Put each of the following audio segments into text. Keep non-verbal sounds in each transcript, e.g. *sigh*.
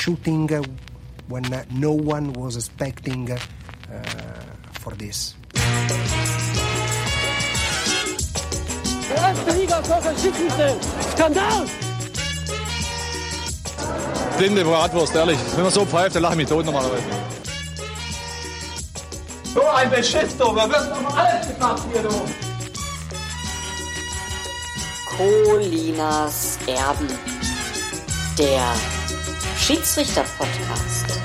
shooting when no one was expecting for this. Erste Liga Schiedsrichter. Skandal! Blinde Bratwurst, ehrlich. Wenn man so pfeift, dann lache ich mich tot normalerweise. So ein Beschiss, du. Wir wirst doch alles gemacht hier, du. Colinas Erben. Der Schiedsrichter-Podcast.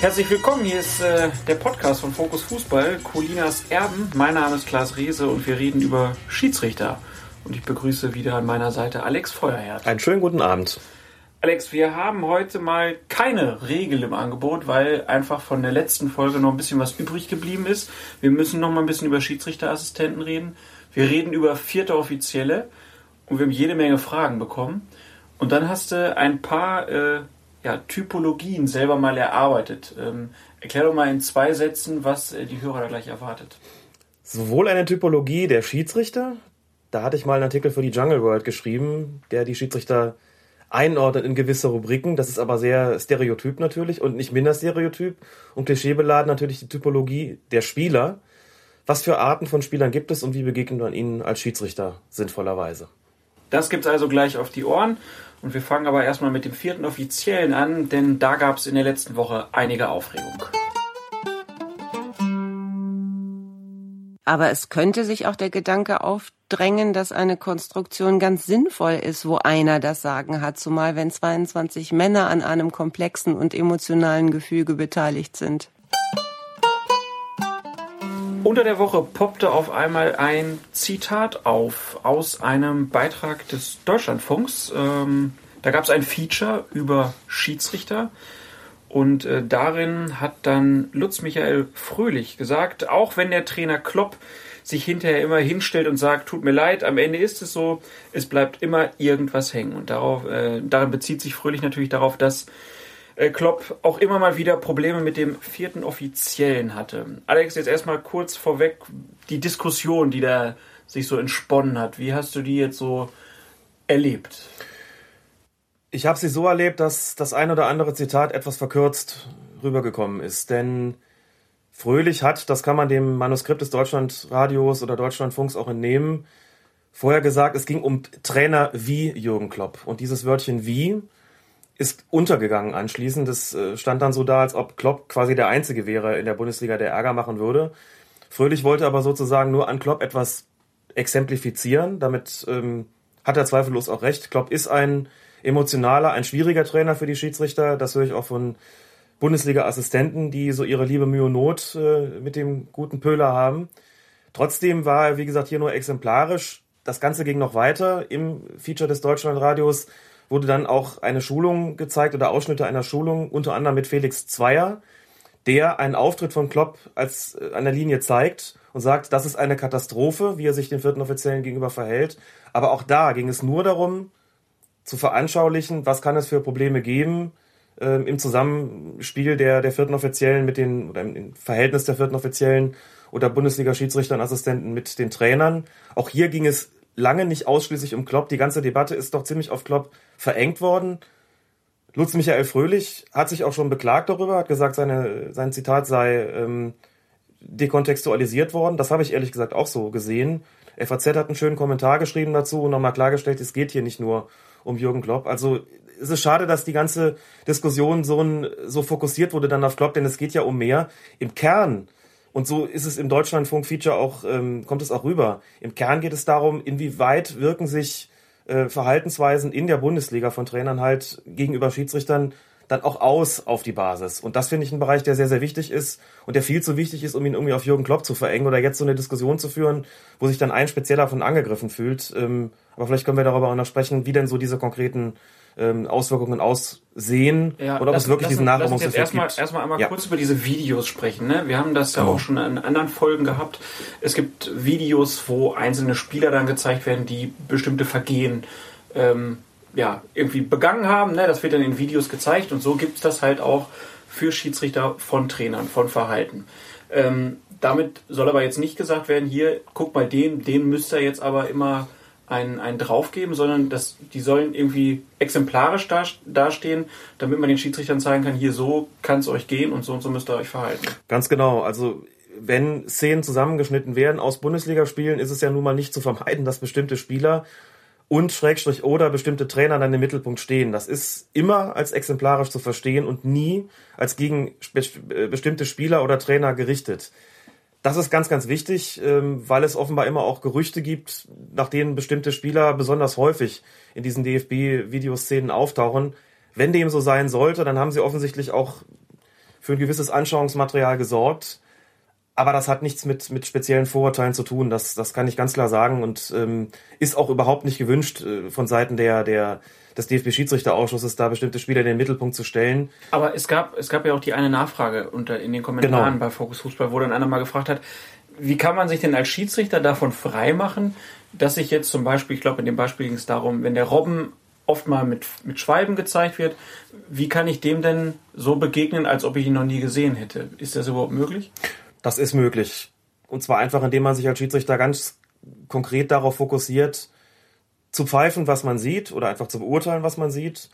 Herzlich willkommen, hier ist äh, der Podcast von Fokus Fußball, Colinas Erben. Mein Name ist Klaas Rehse und wir reden über Schiedsrichter. Und ich begrüße wieder an meiner Seite Alex Feuerherd. Einen schönen guten Abend. Alex, wir haben heute mal keine Regel im Angebot, weil einfach von der letzten Folge noch ein bisschen was übrig geblieben ist. Wir müssen noch mal ein bisschen über Schiedsrichterassistenten reden. Wir reden über vierte Offizielle und wir haben jede Menge Fragen bekommen. Und dann hast du ein paar äh, ja, Typologien selber mal erarbeitet. Ähm, erklär doch mal in zwei Sätzen, was äh, die Hörer da gleich erwartet. Sowohl eine Typologie der Schiedsrichter, da hatte ich mal einen Artikel für die Jungle World geschrieben, der die Schiedsrichter einordnet in gewisse Rubriken. Das ist aber sehr stereotyp natürlich und nicht minder stereotyp und klischeebeladen natürlich die Typologie der Spieler. Was für Arten von Spielern gibt es und wie begegnet man ihnen als Schiedsrichter sinnvollerweise? Das gibt's also gleich auf die Ohren. Und wir fangen aber erstmal mit dem vierten Offiziellen an, denn da gab es in der letzten Woche einige Aufregung. Aber es könnte sich auch der Gedanke aufdrängen, dass eine Konstruktion ganz sinnvoll ist, wo einer das Sagen hat, zumal wenn 22 Männer an einem komplexen und emotionalen Gefüge beteiligt sind. Unter der Woche poppte auf einmal ein Zitat auf aus einem Beitrag des Deutschlandfunks. Ähm, da gab es ein Feature über Schiedsrichter und äh, darin hat dann Lutz Michael Fröhlich gesagt, auch wenn der Trainer Klopp sich hinterher immer hinstellt und sagt, tut mir leid, am Ende ist es so, es bleibt immer irgendwas hängen. Und darauf, äh, darin bezieht sich Fröhlich natürlich darauf, dass Klopp auch immer mal wieder Probleme mit dem vierten Offiziellen hatte. Alex, jetzt erstmal kurz vorweg die Diskussion, die da sich so entsponnen hat. Wie hast du die jetzt so erlebt? Ich habe sie so erlebt, dass das ein oder andere Zitat etwas verkürzt rübergekommen ist. Denn Fröhlich hat, das kann man dem Manuskript des Deutschlandradios oder Deutschlandfunks auch entnehmen, vorher gesagt, es ging um Trainer wie Jürgen Klopp. Und dieses Wörtchen wie ist untergegangen anschließend. Das äh, stand dann so da, als ob Klopp quasi der Einzige wäre in der Bundesliga, der Ärger machen würde. Fröhlich wollte aber sozusagen nur an Klopp etwas exemplifizieren. Damit ähm, hat er zweifellos auch recht. Klopp ist ein emotionaler, ein schwieriger Trainer für die Schiedsrichter. Das höre ich auch von Bundesliga-Assistenten, die so ihre Liebe, Mühe und Not äh, mit dem guten Pöhler haben. Trotzdem war er, wie gesagt, hier nur exemplarisch. Das Ganze ging noch weiter im Feature des Deutschlandradios wurde dann auch eine Schulung gezeigt oder Ausschnitte einer Schulung, unter anderem mit Felix Zweier, der einen Auftritt von Klopp als äh, an der Linie zeigt und sagt, das ist eine Katastrophe, wie er sich den vierten Offiziellen gegenüber verhält. Aber auch da ging es nur darum, zu veranschaulichen, was kann es für Probleme geben äh, im Zusammenspiel der, der vierten Offiziellen mit den, oder im Verhältnis der vierten Offiziellen oder Bundesliga-Schiedsrichtern, Assistenten mit den Trainern. Auch hier ging es lange nicht ausschließlich um Klopp. Die ganze Debatte ist doch ziemlich auf Klopp verengt worden. Lutz Michael Fröhlich hat sich auch schon beklagt darüber, hat gesagt, seine, sein Zitat sei ähm, dekontextualisiert worden. Das habe ich ehrlich gesagt auch so gesehen. FAZ hat einen schönen Kommentar geschrieben dazu und nochmal klargestellt, es geht hier nicht nur um Jürgen Klopp. Also es ist schade, dass die ganze Diskussion so, ein, so fokussiert wurde dann auf Klopp, denn es geht ja um mehr. Im Kern und so ist es im Deutschlandfunk-Feature auch, ähm, kommt es auch rüber. Im Kern geht es darum, inwieweit wirken sich äh, Verhaltensweisen in der Bundesliga von Trainern halt gegenüber Schiedsrichtern dann auch aus auf die Basis. Und das finde ich ein Bereich, der sehr, sehr wichtig ist und der viel zu wichtig ist, um ihn irgendwie auf Jürgen Klopp zu verengen oder jetzt so eine Diskussion zu führen, wo sich dann ein Spezieller von angegriffen fühlt. Ähm, aber vielleicht können wir darüber auch noch sprechen, wie denn so diese konkreten ähm, Auswirkungen aussehen ja, oder ob lass, es wirklich lass, diesen Nachahmungseffekt erstmal, gibt. Erstmal einmal ja. kurz über diese Videos sprechen. Ne? Wir haben das ja Genau. auch schon in anderen Folgen gehabt. Es gibt Videos, wo einzelne Spieler dann gezeigt werden, die bestimmte Vergehen ähm, ja, irgendwie begangen haben. Ne? Das wird dann in Videos gezeigt und so gibt es das halt auch für Schiedsrichter von Trainern, von Verhalten. Ähm, damit soll aber jetzt nicht gesagt werden, hier, guck mal, den, den müsst ihr jetzt aber immer einen, einen draufgeben, sondern das, die sollen irgendwie exemplarisch da, dastehen, damit man den Schiedsrichtern zeigen kann, hier so kann es euch gehen und so und so müsst ihr euch verhalten. Ganz genau. Also wenn Szenen zusammengeschnitten werden aus Bundesligaspielen, ist es ja nun mal nicht zu vermeiden, dass bestimmte Spieler und Schrägstrich oder bestimmte Trainer dann im Mittelpunkt stehen. Das ist immer als exemplarisch zu verstehen und nie als gegen äh, bestimmte Spieler oder Trainer gerichtet. Das ist ganz, ganz wichtig, ähm, weil es offenbar immer auch Gerüchte gibt, nach denen bestimmte Spieler besonders häufig in diesen DFB-Videoszenen auftauchen. Wenn dem so sein sollte, dann haben sie offensichtlich auch für ein gewisses Anschauungsmaterial gesorgt. Aber das hat nichts mit, mit speziellen Vorurteilen zu tun. Das, das kann ich ganz klar sagen und ähm, ist auch überhaupt nicht gewünscht äh, von Seiten der, der, des DFB-Schiedsrichterausschusses, da bestimmte Spieler in den Mittelpunkt zu stellen. Aber es gab, es gab ja auch die eine Nachfrage unter, in den Kommentaren genau. bei Fokus Fußball, wo dann einer mal gefragt hat, wie kann man sich denn als Schiedsrichter davon freimachen, dass ich jetzt zum Beispiel, ich glaube, in dem Beispiel ging es darum, wenn der Robben oft mal mit, mit Schweiben gezeigt wird, wie kann ich dem denn so begegnen, als ob ich ihn noch nie gesehen hätte? Ist das überhaupt möglich? Das ist möglich. Und zwar einfach, indem man sich als Schiedsrichter ganz konkret darauf fokussiert, zu pfeifen, was man sieht, oder einfach zu beurteilen, was man sieht,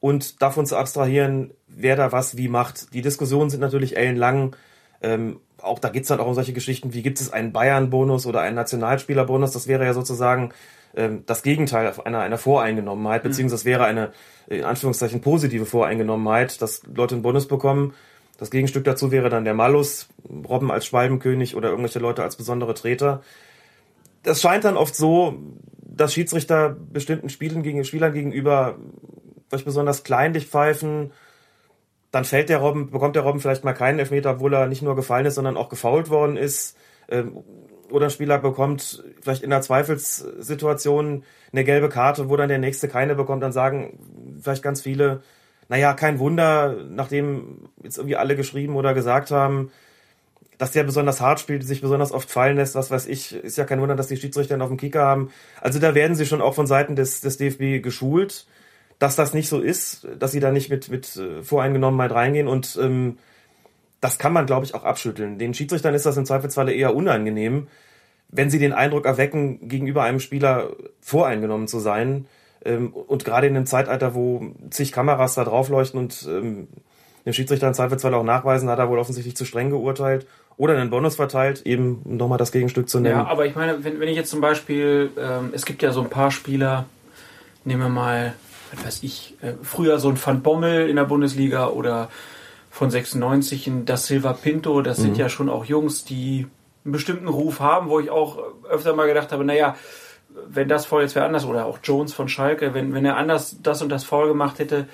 und davon zu abstrahieren, wer da was wie macht. Die Diskussionen sind natürlich ellenlang. Ähm, auch da geht's dann auch um solche Geschichten, wie gibt es einen Bayern-Bonus oder einen Nationalspieler-Bonus? Das wäre ja sozusagen ähm, das Gegenteil einer, einer Voreingenommenheit, mhm. beziehungsweise das wäre eine, in Anführungszeichen, positive Voreingenommenheit, dass Leute einen Bonus bekommen, das Gegenstück dazu wäre dann der Malus, Robben als Schwalbenkönig oder irgendwelche Leute als besondere Treter. Das scheint dann oft so, dass Schiedsrichter bestimmten Spielen gegen, Spielern gegenüber vielleicht besonders kleinlich pfeifen. Dann fällt der Robben, bekommt der Robben vielleicht mal keinen Elfmeter, obwohl er nicht nur gefallen ist, sondern auch gefault worden ist. Ähm, oder ein Spieler bekommt vielleicht in der Zweifelssituation eine gelbe Karte, wo dann der nächste keine bekommt, dann sagen vielleicht ganz viele, naja, kein Wunder, nachdem jetzt irgendwie alle geschrieben oder gesagt haben, dass der besonders hart spielt, sich besonders oft fallen lässt, was weiß ich, ist ja kein Wunder, dass die Schiedsrichter auf dem Kicker haben. Also da werden sie schon auch von Seiten des, des DFB geschult, dass das nicht so ist, dass sie da nicht mit, mit äh, Voreingenommenheit reingehen und ähm, das kann man, glaube ich, auch abschütteln. Den Schiedsrichtern ist das im Zweifelsfalle eher unangenehm, wenn sie den Eindruck erwecken, gegenüber einem Spieler voreingenommen zu sein, ähm, und gerade in einem Zeitalter, wo zig Kameras da draufleuchten und ähm, dem Schiedsrichter im Zweifelsfall auch nachweisen, hat er wohl offensichtlich zu streng geurteilt oder einen Bonus verteilt, eben nochmal das Gegenstück zu nennen. Ja, aber ich meine, wenn, wenn ich jetzt zum Beispiel, ähm, es gibt ja so ein paar Spieler, nehmen wir mal, was weiß ich, äh, früher so ein Van Bommel in der Bundesliga oder von 96 ein Das Silva Pinto, das mhm. sind ja schon auch Jungs, die einen bestimmten Ruf haben, wo ich auch öfter mal gedacht habe, naja, wenn das Foul jetzt wäre anders, oder auch Jones von Schalke, wenn, wenn er anders das und das Foul gemacht hätte,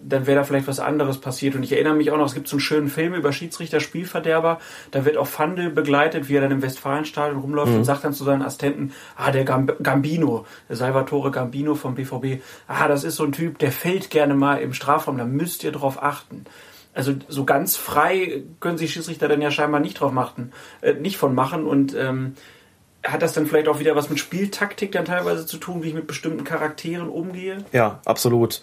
dann wäre da vielleicht was anderes passiert. Und ich erinnere mich auch noch, es gibt so einen schönen Film über Schiedsrichter Spielverderber. Da wird auch Fandel begleitet, wie er dann im Westfalenstadion rumläuft mhm. und sagt dann zu seinen Assistenten, ah, der Gambino, der Salvatore Gambino vom BVB, ah, das ist so ein Typ, der fällt gerne mal im Strafraum, da müsst ihr drauf achten. Also so ganz frei können sich Schiedsrichter dann ja scheinbar nicht drauf machen, äh, nicht von machen und ähm, hat das dann vielleicht auch wieder was mit Spieltaktik dann teilweise zu tun, wie ich mit bestimmten Charakteren umgehe? Ja, absolut.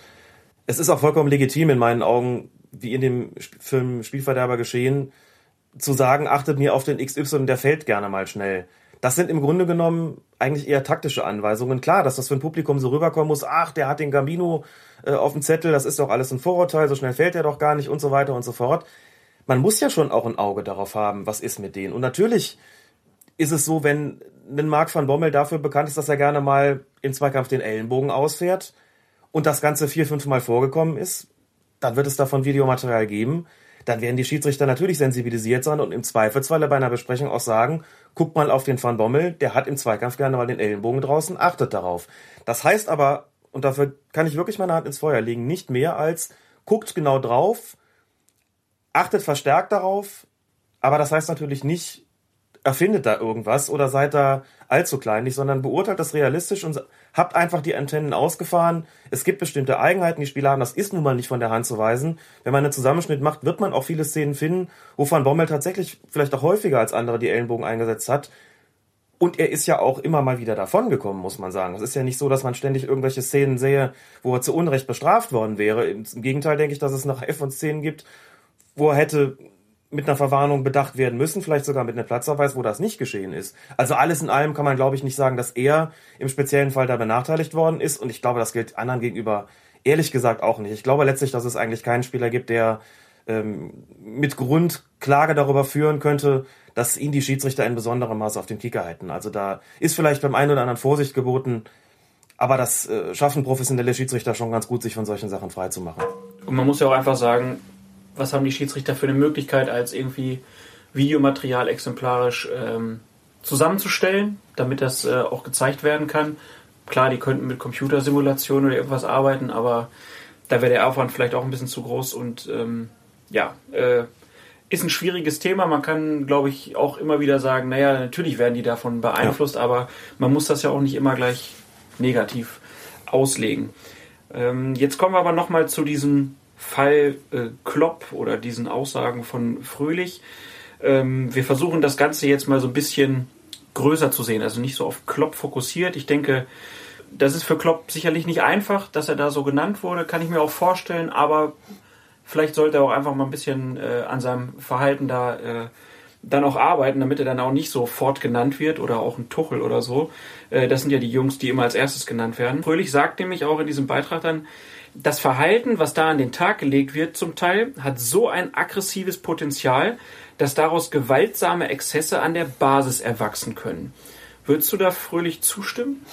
Es ist auch vollkommen legitim in meinen Augen, wie in dem Film Spielverderber geschehen, zu sagen, achtet mir auf den XY, der fällt gerne mal schnell. Das sind im Grunde genommen eigentlich eher taktische Anweisungen. Klar, dass das für ein Publikum so rüberkommen muss, ach, der hat den Gambino äh, auf dem Zettel, das ist doch alles ein Vorurteil, so schnell fällt er doch gar nicht und so weiter und so fort. Man muss ja schon auch ein Auge darauf haben, was ist mit denen. Und natürlich ist es so, wenn ein Marc van Bommel dafür bekannt ist, dass er gerne mal im Zweikampf den Ellenbogen ausfährt und das Ganze vier, fünf Mal vorgekommen ist, dann wird es davon Videomaterial geben. Dann werden die Schiedsrichter natürlich sensibilisiert sein und im Zweifelsfalle bei einer Besprechung auch sagen, guckt mal auf den Van Bommel, der hat im Zweikampf gerne mal den Ellenbogen draußen, achtet darauf. Das heißt aber, und dafür kann ich wirklich meine Hand ins Feuer legen, nicht mehr als guckt genau drauf, achtet verstärkt darauf, aber das heißt natürlich nicht, erfindet da irgendwas oder seid da allzu kleinlich, sondern beurteilt das realistisch und habt einfach die Antennen ausgefahren. Es gibt bestimmte Eigenheiten, die Spieler haben, das ist nun mal nicht von der Hand zu weisen. Wenn man einen Zusammenschnitt macht, wird man auch viele Szenen finden, wo Van Bommel tatsächlich vielleicht auch häufiger als andere die Ellenbogen eingesetzt hat. Und er ist ja auch immer mal wieder davongekommen, muss man sagen. Es ist ja nicht so, dass man ständig irgendwelche Szenen sehe, wo er zu Unrecht bestraft worden wäre. Im Gegenteil denke ich, dass es nach F und Szenen gibt, wo er hätte mit einer Verwarnung bedacht werden müssen, vielleicht sogar mit einem Platzverweis, wo das nicht geschehen ist. Also alles in allem kann man, glaube ich, nicht sagen, dass er im speziellen Fall da benachteiligt worden ist. Und ich glaube, das gilt anderen gegenüber ehrlich gesagt auch nicht. Ich glaube letztlich, dass es eigentlich keinen Spieler gibt, der ähm, mit Grund Klage darüber führen könnte, dass ihn die Schiedsrichter in besonderem Maße auf den Kicker halten. Also da ist vielleicht beim einen oder anderen Vorsicht geboten, aber das äh, schaffen professionelle Schiedsrichter schon ganz gut, sich von solchen Sachen freizumachen. Und man muss ja auch einfach sagen, was haben die Schiedsrichter für eine Möglichkeit, als irgendwie Videomaterial exemplarisch ähm, zusammenzustellen, damit das äh, auch gezeigt werden kann. Klar, die könnten mit Computersimulationen oder irgendwas arbeiten, aber da wäre der Aufwand vielleicht auch ein bisschen zu groß und ähm, ja, äh, ist ein schwieriges Thema. Man kann, glaube ich, auch immer wieder sagen, naja, natürlich werden die davon beeinflusst, ja. aber man muss das ja auch nicht immer gleich negativ auslegen. Ähm, jetzt kommen wir aber nochmal zu diesem Fall äh, Klopp oder diesen Aussagen von Fröhlich. Ähm, wir versuchen das Ganze jetzt mal so ein bisschen größer zu sehen, also nicht so auf Klopp fokussiert. Ich denke, das ist für Klopp sicherlich nicht einfach, dass er da so genannt wurde, kann ich mir auch vorstellen, aber vielleicht sollte er auch einfach mal ein bisschen äh, an seinem Verhalten da äh, dann auch arbeiten, damit er dann auch nicht sofort genannt wird oder auch ein Tuchel oder so. Äh, das sind ja die Jungs, die immer als erstes genannt werden. Fröhlich sagt nämlich auch in diesem Beitrag dann, das Verhalten, was da an den Tag gelegt wird zum Teil, hat so ein aggressives Potenzial, dass daraus gewaltsame Exzesse an der Basis erwachsen können. Würdest du da fröhlich zustimmen?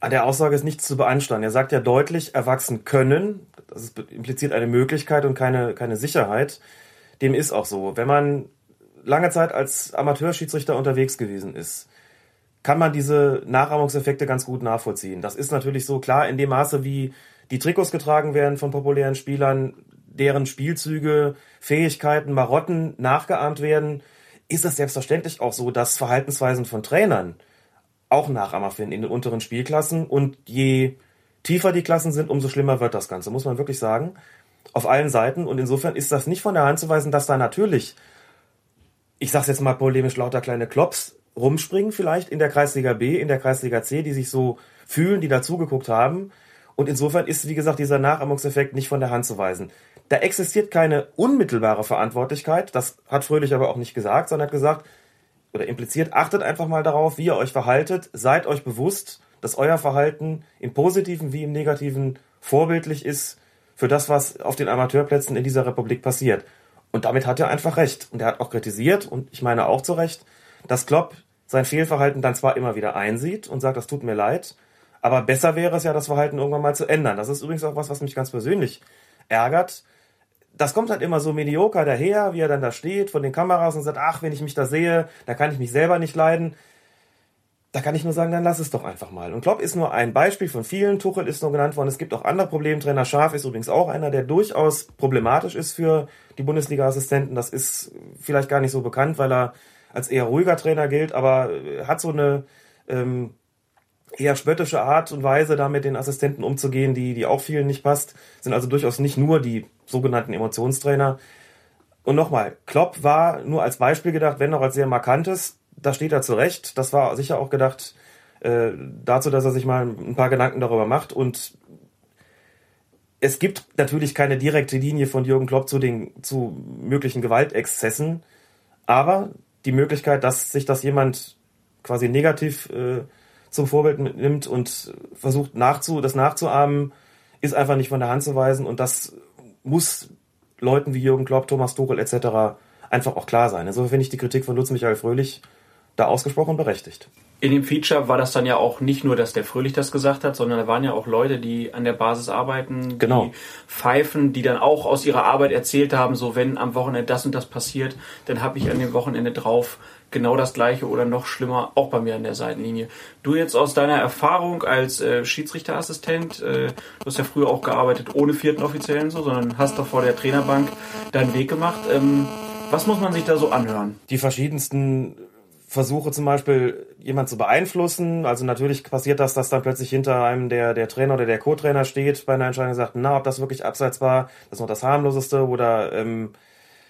An der Aussage ist nichts zu beanstanden. Er sagt ja deutlich, erwachsen können. Das impliziert eine Möglichkeit und keine, keine Sicherheit. Dem ist auch so. Wenn man lange Zeit als Amateurschiedsrichter unterwegs gewesen ist, kann man diese Nachahmungseffekte ganz gut nachvollziehen. Das ist natürlich so klar in dem Maße, wie die Trikots getragen werden von populären Spielern, deren Spielzüge, Fähigkeiten, Marotten nachgeahmt werden, ist es selbstverständlich auch so, dass Verhaltensweisen von Trainern auch Nachahmer finden in den unteren Spielklassen. Und je tiefer die Klassen sind, umso schlimmer wird das Ganze, muss man wirklich sagen. Auf allen Seiten. Und insofern ist das nicht von der Hand zu weisen, dass da natürlich, ich sag's jetzt mal polemisch, lauter kleine Klops rumspringen, vielleicht in der Kreisliga B, in der Kreisliga C, die sich so fühlen, die dazugeguckt haben. Und insofern ist, wie gesagt, dieser Nachahmungseffekt nicht von der Hand zu weisen. Da existiert keine unmittelbare Verantwortlichkeit, das hat Fröhlich aber auch nicht gesagt, sondern hat gesagt, oder impliziert, achtet einfach mal darauf, wie ihr euch verhaltet, seid euch bewusst, dass euer Verhalten im positiven wie im negativen vorbildlich ist für das, was auf den Amateurplätzen in dieser Republik passiert. Und damit hat er einfach recht. Und er hat auch kritisiert, und ich meine auch zu Recht, dass Klopp sein Fehlverhalten dann zwar immer wieder einsieht und sagt, das tut mir leid, aber besser wäre es ja, das Verhalten irgendwann mal zu ändern. Das ist übrigens auch was, was mich ganz persönlich ärgert. Das kommt halt immer so medioker daher, wie er dann da steht vor den Kameras und sagt, ach, wenn ich mich da sehe, da kann ich mich selber nicht leiden. Da kann ich nur sagen, dann lass es doch einfach mal. Und Klopp ist nur ein Beispiel von vielen. Tuchel ist nur genannt worden. Es gibt auch andere Problemtrainer. Scharf ist übrigens auch einer, der durchaus problematisch ist für die Bundesliga-Assistenten. Das ist vielleicht gar nicht so bekannt, weil er als eher ruhiger Trainer gilt, aber hat so eine ähm, eher spöttische Art und Weise, da mit den Assistenten umzugehen, die, die auch vielen nicht passt, sind also durchaus nicht nur die sogenannten Emotionstrainer. Und nochmal, Klopp war nur als Beispiel gedacht, wenn auch als sehr markantes, da steht er zurecht. Das war sicher auch gedacht äh, dazu, dass er sich mal ein paar Gedanken darüber macht. Und es gibt natürlich keine direkte Linie von Jürgen Klopp zu den zu möglichen Gewaltexzessen, aber die Möglichkeit, dass sich das jemand quasi negativ äh, zum Vorbild nimmt und versucht nachzu, das nachzuahmen, ist einfach nicht von der Hand zu weisen und das muss Leuten wie Jürgen Klopp, Thomas Tuchel etc. einfach auch klar sein. Insofern finde ich die Kritik von Lutz Michael Fröhlich da ausgesprochen berechtigt. In dem Feature war das dann ja auch nicht nur, dass der Fröhlich das gesagt hat, sondern da waren ja auch Leute, die an der Basis arbeiten, genau. die pfeifen, die dann auch aus ihrer Arbeit erzählt haben, so wenn am Wochenende das und das passiert, dann habe ich an dem Wochenende drauf genau das gleiche oder noch schlimmer auch bei mir an der Seitenlinie. Du jetzt aus deiner Erfahrung als äh, Schiedsrichterassistent, äh, du hast ja früher auch gearbeitet ohne vierten Offiziellen so, sondern hast doch vor der Trainerbank deinen Weg gemacht. Ähm, was muss man sich da so anhören? Die verschiedensten Versuche zum Beispiel jemand zu beeinflussen. Also natürlich passiert das, dass dann plötzlich hinter einem der, der Trainer oder der Co-Trainer steht bei einer Entscheidung und sagt, na, ob das wirklich abseits war, das ist noch das harmloseste oder ähm,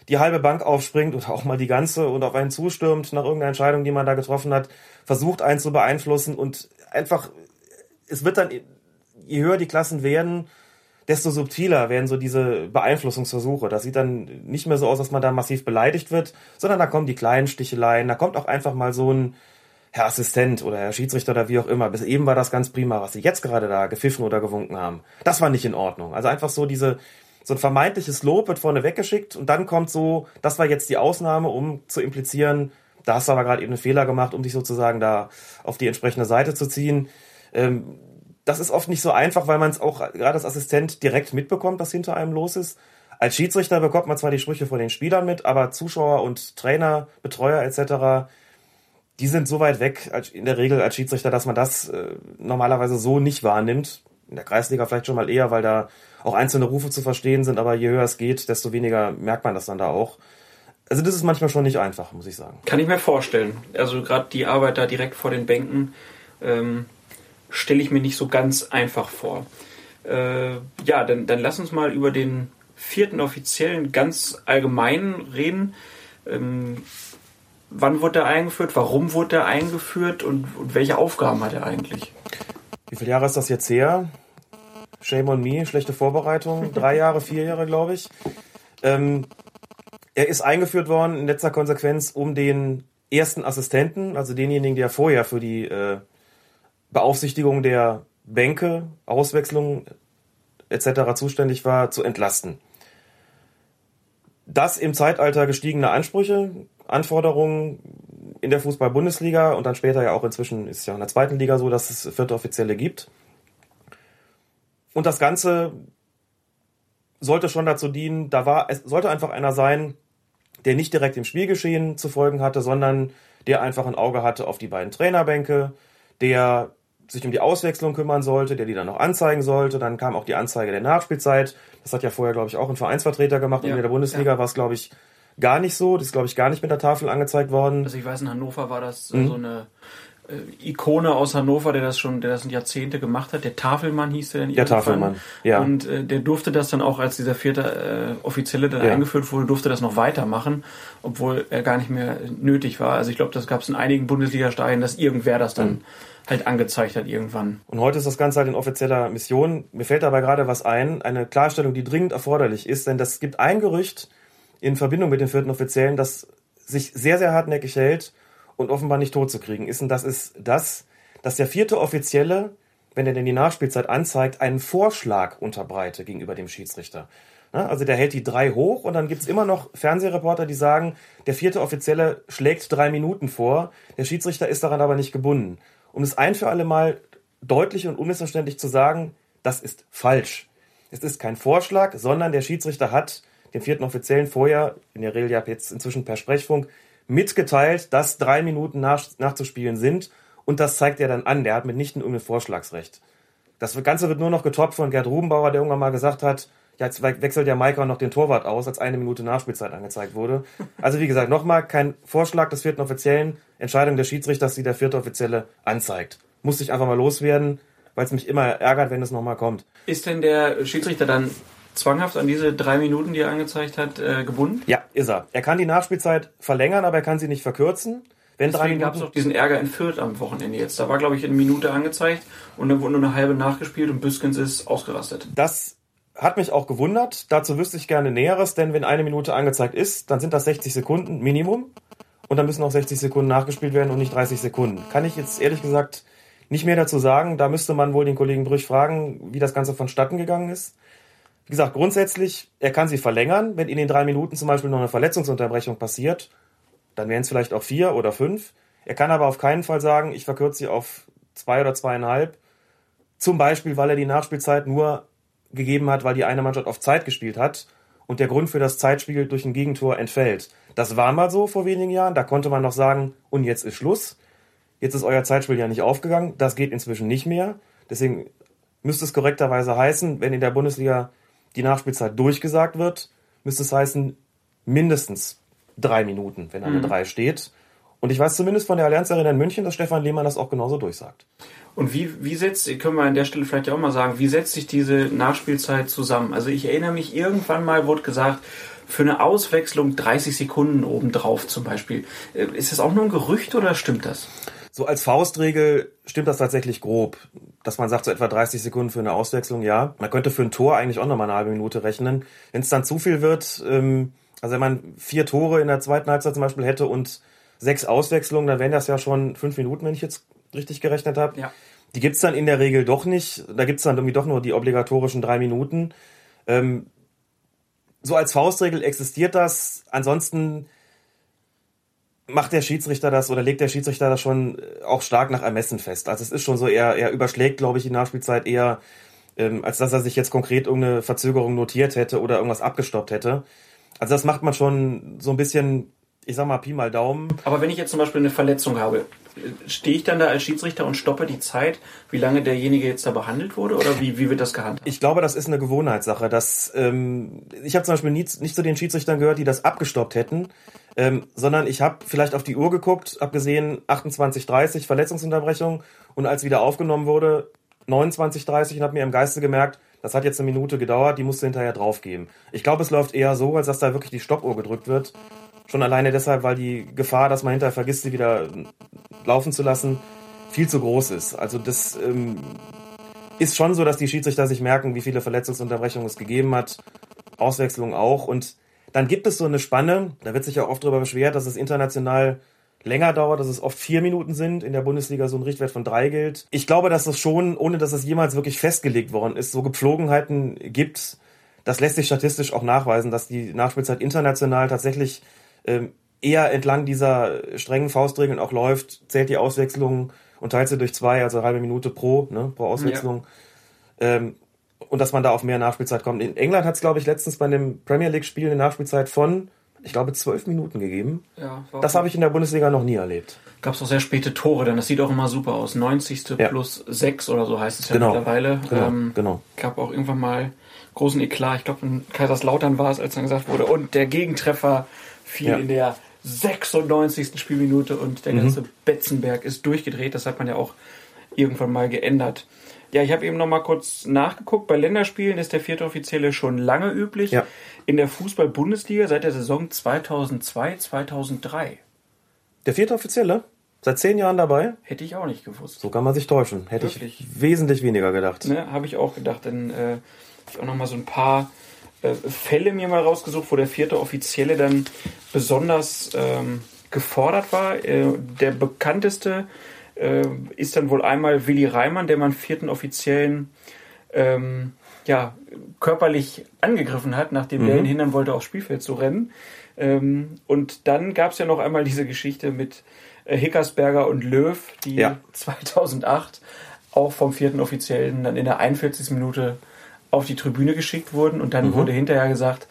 die halbe Bank aufspringt oder auch mal die ganze und auf einen zustürmt nach irgendeiner Entscheidung, die man da getroffen hat, versucht einen zu beeinflussen und einfach, es wird dann, je höher die Klassen werden, desto subtiler werden so diese Beeinflussungsversuche. Das sieht dann nicht mehr so aus, dass man da massiv beleidigt wird, sondern da kommen die kleinen Sticheleien, da kommt auch einfach mal so ein Herr Assistent oder Herr Schiedsrichter oder wie auch immer. Bis eben war das ganz prima, was sie jetzt gerade da gepfiffen oder gewunken haben. Das war nicht in Ordnung. Also einfach so diese, so ein vermeintliches Lob wird vorne weggeschickt und dann kommt so, das war jetzt die Ausnahme, um zu implizieren, da hast du aber gerade eben einen Fehler gemacht, um dich sozusagen da auf die entsprechende Seite zu ziehen. Ähm, das ist oft nicht so einfach, weil man es auch gerade als Assistent direkt mitbekommt, was hinter einem los ist. Als Schiedsrichter bekommt man zwar die Sprüche von den Spielern mit, aber Zuschauer und Trainer, Betreuer etc., die sind so weit weg in der Regel als Schiedsrichter, dass man das äh, normalerweise so nicht wahrnimmt. In der Kreisliga vielleicht schon mal eher, weil da auch einzelne Rufe zu verstehen sind, aber je höher es geht, desto weniger merkt man das dann da auch. Also das ist manchmal schon nicht einfach, muss ich sagen. Kann ich mir vorstellen. Also gerade die Arbeit da direkt vor den Bänken ähm, stelle ich mir nicht so ganz einfach vor. Äh, ja, dann, dann lass uns mal über den vierten Offiziellen ganz allgemein reden. Ähm, wann wurde er eingeführt? Warum wurde er eingeführt? Und, und welche Aufgaben hat er eigentlich? Wie viele Jahre ist das jetzt her? Shame on me, schlechte Vorbereitung. *laughs* Drei Jahre, vier Jahre, glaube ich. Ähm, er ist eingeführt worden in letzter Konsequenz, um den ersten Assistenten, also denjenigen, der vorher für die äh, Beaufsichtigung der Bänke, Auswechslung etc. zuständig war, zu entlasten. Das im Zeitalter gestiegener Ansprüche, Anforderungen in der Fußball-Bundesliga und dann später ja auch inzwischen ist es ja in der zweiten Liga so, dass es vierte Offizielle gibt. Und das Ganze sollte schon dazu dienen, da war, es sollte einfach einer sein, der nicht direkt im Spielgeschehen zu folgen hatte, sondern der einfach ein Auge hatte auf die beiden Trainerbänke, der sich um die Auswechslung kümmern sollte, der die dann noch anzeigen sollte. Dann kam auch die Anzeige der Nachspielzeit. Das hat ja vorher, glaube ich, auch ein Vereinsvertreter gemacht. Ja, und in der Bundesliga ja. war es, glaube ich, gar nicht so. Das ist, glaube ich, gar nicht mit der Tafel angezeigt worden. Also ich weiß, in Hannover war das mhm. so eine äh, Ikone aus Hannover, der das schon, der das Jahrzehnte gemacht hat. Der Tafelmann hieß der in Der Tafelmann, ja. Und äh, der durfte das dann auch, als dieser vierte äh, Offizielle dann ja. eingeführt wurde, durfte das noch weitermachen, obwohl er gar nicht mehr nötig war. Also ich glaube, das gab es in einigen Bundesliga-Stadien, dass irgendwer das dann mhm halt angezeigt hat irgendwann. Und heute ist das Ganze halt in offizieller Mission. Mir fällt dabei gerade was ein, eine Klarstellung, die dringend erforderlich ist, denn das gibt ein Gerücht in Verbindung mit den vierten Offiziellen, das sich sehr, sehr hartnäckig hält und offenbar nicht tot zu kriegen ist. Und das ist das, dass der vierte Offizielle, wenn er denn die Nachspielzeit anzeigt, einen Vorschlag unterbreite gegenüber dem Schiedsrichter. Also der hält die drei hoch und dann gibt's immer noch Fernsehreporter, die sagen, der vierte Offizielle schlägt drei Minuten vor, der Schiedsrichter ist daran aber nicht gebunden um es ein für alle Mal deutlich und unmissverständlich zu sagen, das ist falsch. Es ist kein Vorschlag, sondern der Schiedsrichter hat den vierten Offiziellen vorher, in der Regel ja jetzt inzwischen per Sprechfunk, mitgeteilt, dass drei Minuten nach, nachzuspielen sind und das zeigt er dann an. Der hat mitnichten irgendein Vorschlagsrecht. Das Ganze wird nur noch getoppt von Gerd Rubenbauer, der irgendwann mal gesagt hat, ja, jetzt wechselt der Maika noch den Torwart aus, als eine Minute Nachspielzeit angezeigt wurde. Also wie gesagt, nochmal kein Vorschlag des vierten Offiziellen, Entscheidung des Schiedsrichters, die der vierte Offizielle anzeigt. Muss ich einfach mal loswerden, weil es mich immer ärgert, wenn es nochmal kommt. Ist denn der Schiedsrichter dann zwanghaft an diese drei Minuten, die er angezeigt hat, äh, gebunden? Ja, ist er. Er kann die Nachspielzeit verlängern, aber er kann sie nicht verkürzen. Wenn Deswegen gab es auch diesen Ärger in Fürth am Wochenende jetzt. Da war, glaube ich, eine Minute angezeigt und dann wurde nur eine halbe nachgespielt und Büskens ist ausgerastet. Das hat mich auch gewundert. Dazu wüsste ich gerne Näheres, denn wenn eine Minute angezeigt ist, dann sind das 60 Sekunden Minimum. Und dann müssen auch 60 Sekunden nachgespielt werden und nicht 30 Sekunden. Kann ich jetzt ehrlich gesagt nicht mehr dazu sagen. Da müsste man wohl den Kollegen Brüch fragen, wie das Ganze vonstatten gegangen ist. Wie gesagt, grundsätzlich, er kann sie verlängern. Wenn in den drei Minuten zum Beispiel noch eine Verletzungsunterbrechung passiert, dann wären es vielleicht auch vier oder fünf. Er kann aber auf keinen Fall sagen, ich verkürze sie auf zwei oder zweieinhalb. Zum Beispiel, weil er die Nachspielzeit nur gegeben hat, weil die eine Mannschaft auf Zeit gespielt hat und der Grund für das Zeitspiel durch ein Gegentor entfällt. Das war mal so vor wenigen Jahren, da konnte man noch sagen, und jetzt ist Schluss. Jetzt ist euer Zeitspiel ja nicht aufgegangen, das geht inzwischen nicht mehr. Deswegen müsste es korrekterweise heißen, wenn in der Bundesliga die Nachspielzeit durchgesagt wird, müsste es heißen mindestens drei Minuten, wenn eine mhm. drei steht. Und ich weiß zumindest von der Allianz Arena in München, dass Stefan Lehmann das auch genauso durchsagt. Und wie, wie setzt, können wir an der Stelle vielleicht auch mal sagen, wie setzt sich diese Nachspielzeit zusammen? Also ich erinnere mich, irgendwann mal wurde gesagt, für eine Auswechslung 30 Sekunden obendrauf zum Beispiel. Äh, ist das auch nur ein Gerücht oder stimmt das? So als Faustregel stimmt das tatsächlich grob, dass man sagt, so etwa 30 Sekunden für eine Auswechslung, ja. Man könnte für ein Tor eigentlich auch nochmal eine halbe Minute rechnen. Wenn es dann zu viel wird, ähm, also wenn man vier Tore in der zweiten Halbzeit zum Beispiel hätte und sechs Auswechslungen, dann wären das ja schon fünf Minuten, wenn ich jetzt richtig gerechnet habe. Ja. Die gibt's dann in der Regel doch nicht. Da gibt's dann irgendwie doch nur die obligatorischen drei Minuten. Ähm, so als Faustregel existiert das. Ansonsten macht der Schiedsrichter das oder legt der Schiedsrichter das schon äh, auch stark nach Ermessen fest. Also es ist schon so, er, er überschlägt, glaube ich, die Nachspielzeit eher, ähm, als dass er sich jetzt konkret irgendeine Verzögerung notiert hätte oder irgendwas abgestoppt hätte. Also das macht man schon so ein bisschen, ich sag mal, Pi mal Daumen. Aber wenn ich jetzt zum Beispiel eine Verletzung habe, stehe ich dann da als Schiedsrichter und stoppe die Zeit, wie lange derjenige jetzt da behandelt wurde oder wie, wie wird das gehandhabt? Ich glaube, das ist eine Gewohnheitssache. Dass, ähm, ich habe zum Beispiel nie, nicht zu den Schiedsrichtern gehört, die das abgestoppt hätten, ähm, sondern ich habe vielleicht auf die Uhr geguckt, habe gesehen 28:30 Verletzungsunterbrechung und als wieder aufgenommen wurde 29:30 und habe mir im Geiste gemerkt, das hat jetzt eine Minute gedauert, die musst du hinterher draufgeben. Ich glaube, es läuft eher so, als dass da wirklich die Stoppuhr gedrückt wird. Schon alleine deshalb, weil die Gefahr, dass man hinterher vergisst, sie wieder laufen zu lassen, viel zu groß ist. Also das ähm, ist schon so, dass die Schiedsrichter sich merken, wie viele Verletzungsunterbrechungen es gegeben hat, Auswechslungen auch und dann gibt es so eine Spanne, da wird sich ja oft darüber beschwert, dass es international länger dauert, dass es oft vier Minuten sind, in der Bundesliga so ein Richtwert von drei gilt. Ich glaube, dass es schon, ohne dass es jemals wirklich festgelegt worden ist, so Gepflogenheiten gibt. Das lässt sich statistisch auch nachweisen, dass die Nachspielzeit international tatsächlich ähm, eher entlang dieser strengen Faustregeln auch läuft, zählt die Auswechslung und teilt sie durch zwei, also eine halbe Minute pro, ne, pro Auswechslung. Ja. Ähm, und dass man da auf mehr Nachspielzeit kommt. In England hat es, glaube ich, letztens bei einem Premier League-Spiel eine Nachspielzeit von, ich glaube, zwölf Minuten gegeben. Ja, das habe ich in der Bundesliga noch nie erlebt. Gab es auch sehr späte Tore, denn das sieht auch immer super aus. 90. Ja. plus 6 oder so heißt es ja genau. mittlerweile. Genau, ähm, genau. Gab auch irgendwann mal großen Eklat. Ich glaube, in Kaiserslautern war es, als dann gesagt wurde, und der Gegentreffer fiel ja. in der 96. Spielminute und der ganze mhm. Betzenberg ist durchgedreht. Das hat man ja auch irgendwann mal geändert. Ja, ich habe eben noch mal kurz nachgeguckt. Bei Länderspielen ist der vierte Offizielle schon lange üblich. Ja. In der Fußball-Bundesliga seit der Saison 2002, 2003. Der vierte Offizielle? Seit zehn Jahren dabei? Hätte ich auch nicht gewusst. So kann man sich täuschen. Hätte Wirklich? ich wesentlich weniger gedacht. Ne, habe ich auch gedacht. Dann äh, ich auch noch mal so ein paar äh, Fälle mir mal rausgesucht, wo der vierte Offizielle dann besonders ähm, gefordert war. Äh, der bekannteste äh, ist dann wohl einmal Willi Reimann, der man vierten Offiziellen ähm, ja, körperlich angegriffen hat, nachdem mhm. der ihn hindern wollte, aufs Spielfeld zu rennen. Ähm, und dann gab es ja noch einmal diese Geschichte mit äh, Hickersberger und Löw, die ja. 2008 auch vom vierten Offiziellen dann in der 41. Minute auf die Tribüne geschickt wurden und dann mhm. wurde hinterher gesagt,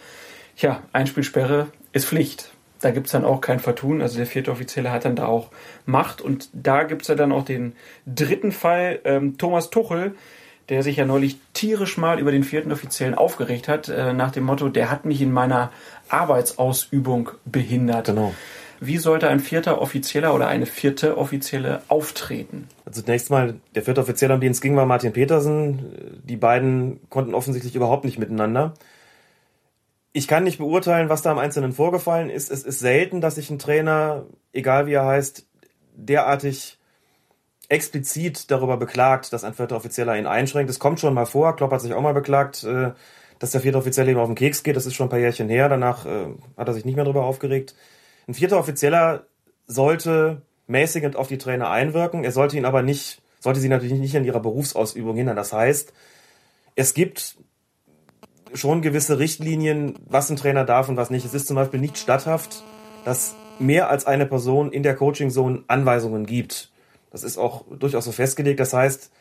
ja, Einspielsperre ist Pflicht da gibt es dann auch kein Vertun. Also der vierte Offizielle hat dann da auch Macht. Und da gibt es ja dann auch den dritten Fall, ähm, Thomas Tuchel, der sich ja neulich tierisch mal über den vierten Offiziellen aufgeregt hat, äh, nach dem Motto, der hat mich in meiner Arbeitsausübung behindert. Genau. Wie sollte ein vierter Offizieller oder eine vierte Offizielle auftreten? Also zunächst mal, der vierte Offizielle, um den es ging, war Martin Petersen. Die beiden konnten offensichtlich überhaupt nicht miteinander. Ich kann nicht beurteilen, was da im Einzelnen vorgefallen ist. Es ist selten, dass sich ein Trainer, egal wie er heißt, derartig explizit darüber beklagt, dass ein vierter Offizieller ihn einschränkt. Es kommt schon mal vor, Klopp hat sich auch mal beklagt, äh, dass der vierte Offizielle ihm auf den Keks geht. Das ist schon ein paar Jährchen her. Danach äh, hat er sich nicht mehr darüber aufgeregt. Ein vierter Offizieller sollte mäßigend auf die Trainer einwirken. Er sollte ihn aber nicht, sollte sie natürlich nicht in ihrer Berufsausübung hindern. Das heißt, es gibt schon gewisse Richtlinien, was ein Trainer darf und was nicht. Es ist zum Beispiel nicht statthaft, dass mehr als eine Person in der Coaching-Zone Anweisungen gibt. Das ist auch durchaus so festgelegt. Das heißt,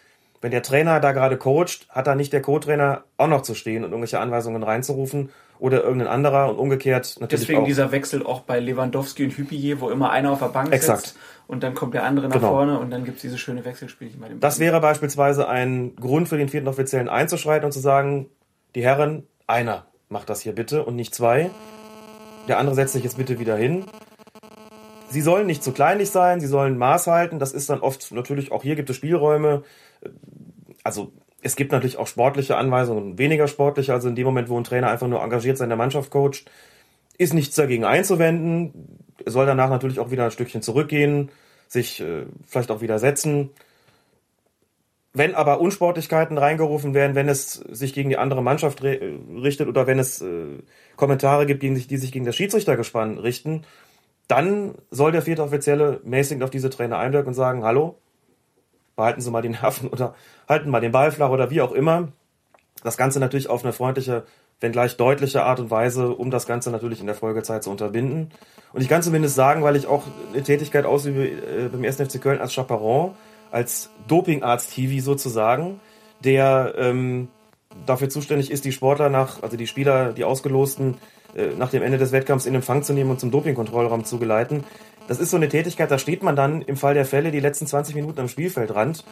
wenn der Trainer da gerade coacht, hat da nicht der Co-Trainer auch noch zu stehen und irgendwelche Anweisungen reinzurufen oder irgendein anderer und umgekehrt natürlich Deswegen auch. dieser Wechsel auch bei Lewandowski und Hüppier, wo immer einer auf der Bank Exakt. sitzt und dann kommt der andere nach genau. vorne und dann gibt es diese schöne Wechselspielchen bei dem Das wäre beispielsweise ein Grund für den vierten Offiziellen einzuschreiten und zu sagen, die Herren, einer macht das hier bitte und nicht zwei. Der andere setzt sich jetzt bitte wieder hin. Sie sollen nicht zu kleinlich sein, sie sollen Maß halten. Das ist dann oft natürlich, auch hier gibt es Spielräume. Also es gibt natürlich auch sportliche Anweisungen, weniger sportliche. Also in dem Moment, wo ein Trainer einfach nur engagiert seine Mannschaft coacht, ist nichts dagegen einzuwenden. Er soll danach natürlich auch wieder ein Stückchen zurückgehen, sich äh, vielleicht auch wieder setzen. Wenn aber Unsportlichkeiten reingerufen werden, wenn es sich gegen die andere Mannschaft richtet oder wenn es äh, Kommentare gibt, gegen sich, die sich gegen das Schiedsrichtergespann richten, dann soll der vierte Offizielle mäßig auf diese Trainer einwirken und sagen, hallo, behalten Sie mal den Nerven oder halten mal den Ball flach oder wie auch immer. Das Ganze natürlich auf eine freundliche, wenngleich deutliche Art und Weise, um das Ganze natürlich in der Folgezeit zu unterbinden. Und ich kann zumindest sagen, weil ich auch eine Tätigkeit ausübe äh, beim 1. FC Köln als Chaperon, als Dopingarzt-TV sozusagen, der ähm, dafür zuständig ist, die Sportler nach, also die Spieler, die Ausgelosten, äh, nach dem Ende des Wettkampfs in Empfang zu nehmen und zum Dopingkontrollraum zu geleiten. Das ist so eine Tätigkeit, da steht man dann im Fall der Fälle die letzten 20 Minuten am Spielfeldrand,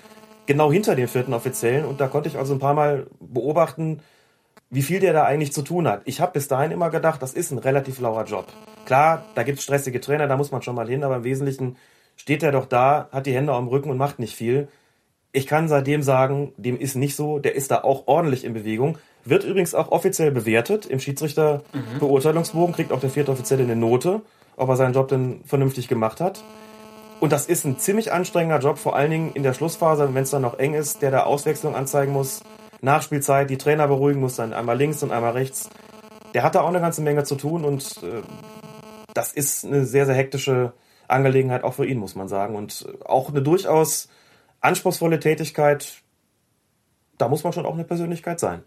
genau hinter dem vierten Offiziellen. Und da konnte ich also ein paar Mal beobachten, wie viel der da eigentlich zu tun hat. Ich habe bis dahin immer gedacht, das ist ein relativ lauer Job. Klar, da gibt's stressige Trainer, da muss man schon mal hin, aber im Wesentlichen steht er doch da, hat die Hände am Rücken und macht nicht viel. Ich kann seitdem sagen, dem ist nicht so, der ist da auch ordentlich in Bewegung. Wird übrigens auch offiziell bewertet im Schiedsrichterbeurteilungsbogen, kriegt auch der vierte Offizielle eine Note, ob er seinen Job denn vernünftig gemacht hat. Und das ist ein ziemlich anstrengender Job, vor allen Dingen in der Schlussphase, wenn es dann noch eng ist, der da Auswechslung anzeigen muss, Nachspielzeit, die Trainer beruhigen muss, dann einmal links und einmal rechts. Der hat da auch eine ganze Menge zu tun und äh, das ist eine sehr, sehr hektische Angelegenheit auch für ihn, muss man sagen. Und auch eine durchaus anspruchsvolle Tätigkeit, da muss man schon auch eine Persönlichkeit sein.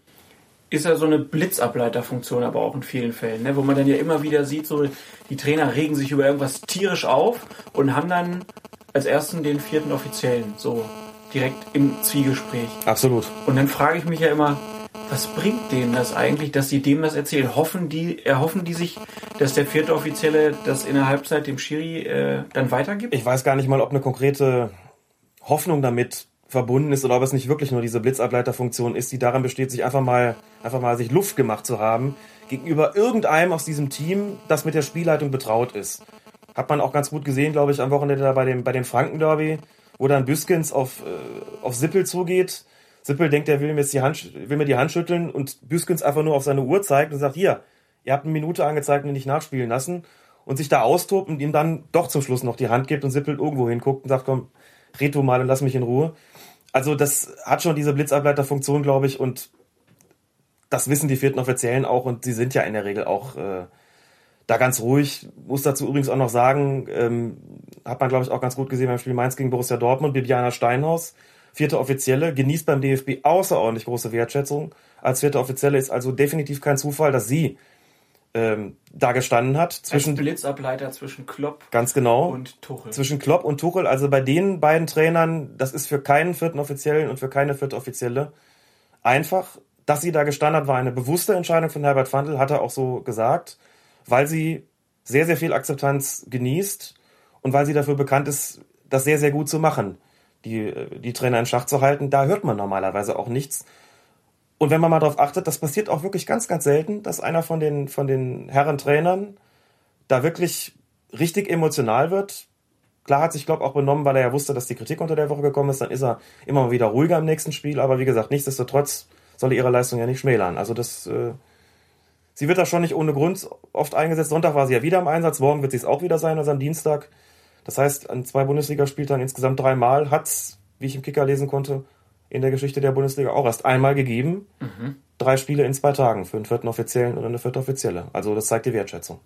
Ist ja so eine Blitzableiterfunktion aber auch in vielen Fällen, ne? wo man dann ja immer wieder sieht, so die Trainer regen sich über irgendwas tierisch auf und haben dann als ersten den vierten Offiziellen, so direkt im Zwiegespräch. Absolut. Und dann frage ich mich ja immer, was bringt denen das eigentlich, dass sie dem das erzählen? Hoffen die, erhoffen die sich, dass der vierte Offizielle das in der Halbzeit dem Schiri äh, dann weitergibt? Ich weiß gar nicht mal, ob eine konkrete Hoffnung damit verbunden ist oder ob es nicht wirklich nur diese Blitzableiterfunktion ist, die darin besteht, sich einfach mal, einfach mal sich Luft gemacht zu haben gegenüber irgendeinem aus diesem Team, das mit der Spielleitung betraut ist. Hat man auch ganz gut gesehen, glaube ich, am Wochenende da bei dem, bei dem Franken-Derby, wo dann Büskens auf, äh, auf Sippel zugeht Sippel denkt, er will mir, jetzt die Hand, will mir die Hand schütteln und Büskens einfach nur auf seine Uhr zeigt und sagt, hier, ihr habt eine Minute angezeigt und nicht nachspielen lassen und sich da austobt und ihm dann doch zum Schluss noch die Hand gibt und Sippel irgendwo hinguckt und sagt, komm, red du mal und lass mich in Ruhe. Also das hat schon diese Blitzableiterfunktion, glaube ich, und das wissen die vierten Offiziellen auch und sie sind ja in der Regel auch äh, da ganz ruhig. Muss dazu übrigens auch noch sagen, ähm, hat man, glaube ich, auch ganz gut gesehen beim Spiel Mainz gegen Borussia Dortmund, Bibiana Steinhaus vierte Offizielle, genießt beim DFB außerordentlich große Wertschätzung. Als vierte Offizielle ist also definitiv kein Zufall, dass sie ähm, da gestanden hat. Zwischen Als Blitzableiter zwischen Klopp ganz genau, und Tuchel. Zwischen Klopp und Tuchel. Also bei den beiden Trainern, das ist für keinen vierten Offiziellen und für keine vierte Offizielle einfach. Dass sie da gestanden hat, war eine bewusste Entscheidung von Herbert Fandl, hat er auch so gesagt, weil sie sehr, sehr viel Akzeptanz genießt und weil sie dafür bekannt ist, das sehr, sehr gut zu machen die, die Trainer in Schach zu halten, da hört man normalerweise auch nichts. Und wenn man mal darauf achtet, das passiert auch wirklich ganz, ganz selten, dass einer von den, von den Herren Trainern da wirklich richtig emotional wird. Klar hat sich Klopp auch benommen, weil er ja wusste, dass die Kritik unter der Woche gekommen ist. Dann ist er immer mal wieder ruhiger im nächsten Spiel. Aber wie gesagt, nichtsdestotrotz soll ihre Leistung ja nicht schmälern. Also das, äh, sie wird da schon nicht ohne Grund oft eingesetzt. Sonntag war sie ja wieder im Einsatz. Morgen wird sie es auch wieder sein, also am Dienstag. Das heißt, an zwei Bundesligaspieltagen insgesamt dreimal hat es, wie ich im Kicker lesen konnte, in der Geschichte der Bundesliga auch erst einmal gegeben. Mhm. Drei Spiele in zwei Tagen für einen vierten Offiziellen oder eine vierte Offizielle. Also das zeigt die Wertschätzung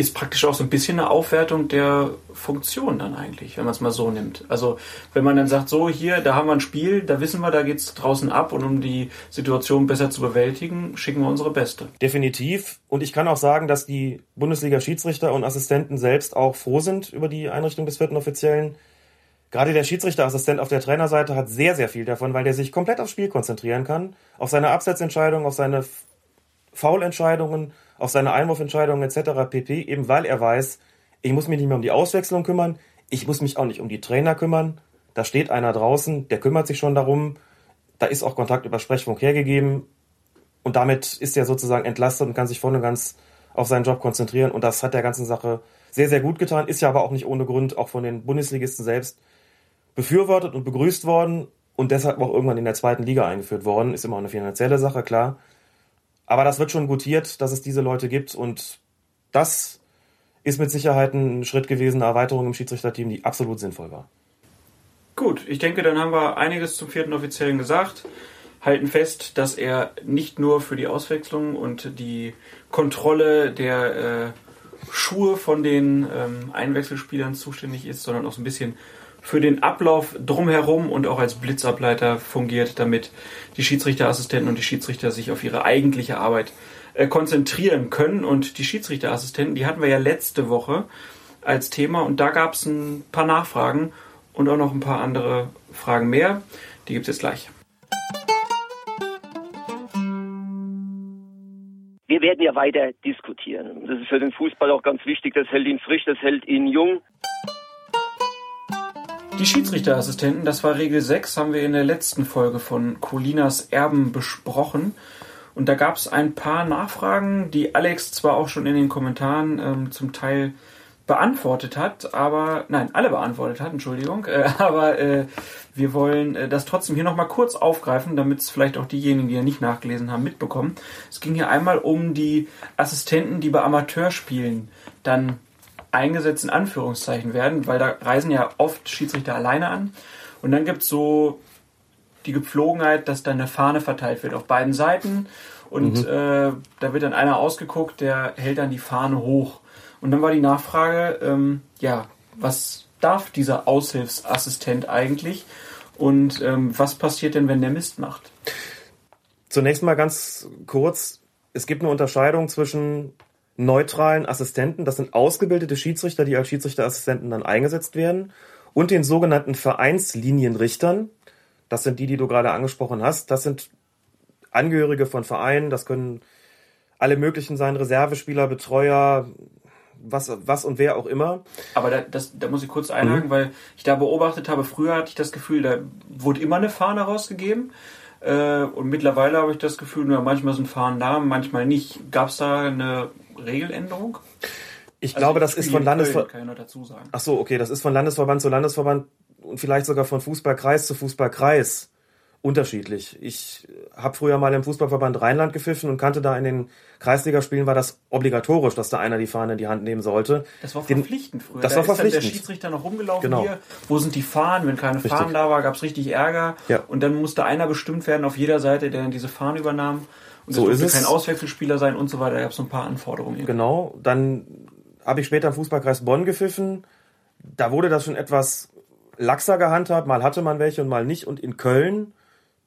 ist praktisch auch so ein bisschen eine Aufwertung der Funktion dann eigentlich, wenn man es mal so nimmt. Also wenn man dann sagt, so hier, da haben wir ein Spiel, da wissen wir, da geht es draußen ab und um die Situation besser zu bewältigen, schicken wir unsere Beste. Definitiv. Und ich kann auch sagen, dass die Bundesliga-Schiedsrichter und Assistenten selbst auch froh sind über die Einrichtung des vierten Offiziellen. Gerade der Schiedsrichterassistent auf der Trainerseite hat sehr, sehr viel davon, weil der sich komplett aufs Spiel konzentrieren kann, auf seine Absetzentscheidung, auf seine Foulentscheidungen, auf seine Einwurfentscheidungen etc. pp. Eben weil er weiß, ich muss mich nicht mehr um die Auswechslung kümmern, ich muss mich auch nicht um die Trainer kümmern. Da steht einer draußen, der kümmert sich schon darum. Da ist auch Kontakt über Sprechfunk hergegeben. Und damit ist er sozusagen entlastet und kann sich und ganz auf seinen Job konzentrieren. Und das hat der ganzen Sache sehr, sehr gut getan. Ist ja aber auch nicht ohne Grund auch von den Bundesligisten selbst befürwortet und begrüßt worden und deshalb auch irgendwann in der zweiten Liga eingeführt worden. Ist immer eine finanzielle Sache, klar. Aber das wird schon gutiert, dass es diese Leute gibt und das ist mit Sicherheit ein Schritt gewesen, eine Erweiterung im Schiedsrichterteam, die absolut sinnvoll war. Gut, ich denke, dann haben wir einiges zum vierten Offiziellen gesagt. Halten fest, dass er nicht nur für die Auswechslung und die Kontrolle der äh, Schuhe von den ähm, Einwechselspielern zuständig ist, sondern auch so ein bisschen für den Ablauf drumherum und auch als Blitzableiter fungiert, damit die Schiedsrichterassistenten und die Schiedsrichter sich auf ihre eigentliche Arbeit äh, konzentrieren können. Und die Schiedsrichterassistenten, die hatten wir ja letzte Woche als Thema und da gab es ein paar Nachfragen und auch noch ein paar andere Fragen mehr. Die gibt es jetzt gleich. Wir werden ja weiter diskutieren. Das ist für den Fußball auch ganz wichtig. Das hält ihn frisch, das hält ihn jung. Die Schiedsrichterassistenten, das war Regel 6, haben wir in der letzten Folge von Colinas Erben besprochen. Und da gab es ein paar Nachfragen, die Alex zwar auch schon in den Kommentaren ähm, zum Teil beantwortet hat, aber nein, alle beantwortet hat, Entschuldigung, äh, *laughs* aber äh, wir wollen äh, das trotzdem hier nochmal kurz aufgreifen, damit es vielleicht auch diejenigen, die ja nicht nachgelesen haben, mitbekommen. Es ging hier einmal um die Assistenten, die bei Amateurspielen dann eingesetzt in Anführungszeichen werden, weil da reisen ja oft Schiedsrichter alleine an. Und dann gibt es so die Gepflogenheit, dass dann eine Fahne verteilt wird auf beiden Seiten. Und mhm. äh, da wird dann einer ausgeguckt, der hält dann die Fahne hoch. Und dann war die Nachfrage, ähm, ja, was darf dieser Aushilfsassistent eigentlich? Und ähm, was passiert denn, wenn der Mist macht? Zunächst mal ganz kurz, es gibt eine Unterscheidung zwischen neutralen Assistenten. Das sind ausgebildete Schiedsrichter, die als Schiedsrichterassistenten dann eingesetzt werden. Und den sogenannten Vereinslinienrichtern. Das sind die, die du gerade angesprochen hast. Das sind Angehörige von Vereinen. Das können alle möglichen sein, Reservespieler, Betreuer, was, was und wer auch immer. Aber da, das, da muss ich kurz einhaken, mhm. weil ich da beobachtet habe, früher hatte ich das Gefühl, da wurde immer eine Fahne rausgegeben. Äh, und mittlerweile habe ich das Gefühl, manchmal sind Fahnen da, manchmal nicht. Gab es da eine Regeländerung? Ich also glaube, das ist von Landesverband. Kann ich noch dazu sagen. Ach so, okay, das ist von Landesverband zu Landesverband und vielleicht sogar von Fußballkreis zu Fußballkreis unterschiedlich. Ich habe früher mal im Fußballverband Rheinland gepfiffen und kannte da in den Kreisligaspielen war das obligatorisch, dass da einer die Fahne in die Hand nehmen sollte. Das war verpflichtend früher. Das da war verpflichtend. der Schiedsrichter noch rumgelaufen genau. hier. Wo sind die Fahnen? Wenn keine Richtig. Fahnen da war, gab es richtig Ärger. Ja. Und dann musste einer bestimmt werden auf jeder Seite, der dann diese Fahne übernahm. Und so ist es. kein Auswechselspieler sein und so weiter. Da gab es so ein paar Anforderungen. Genau. Dann habe ich später im Fußballkreis Bonn gepfiffen. Da wurde das schon etwas laxer gehandhabt. Mal hatte man welche und mal nicht. Und in Köln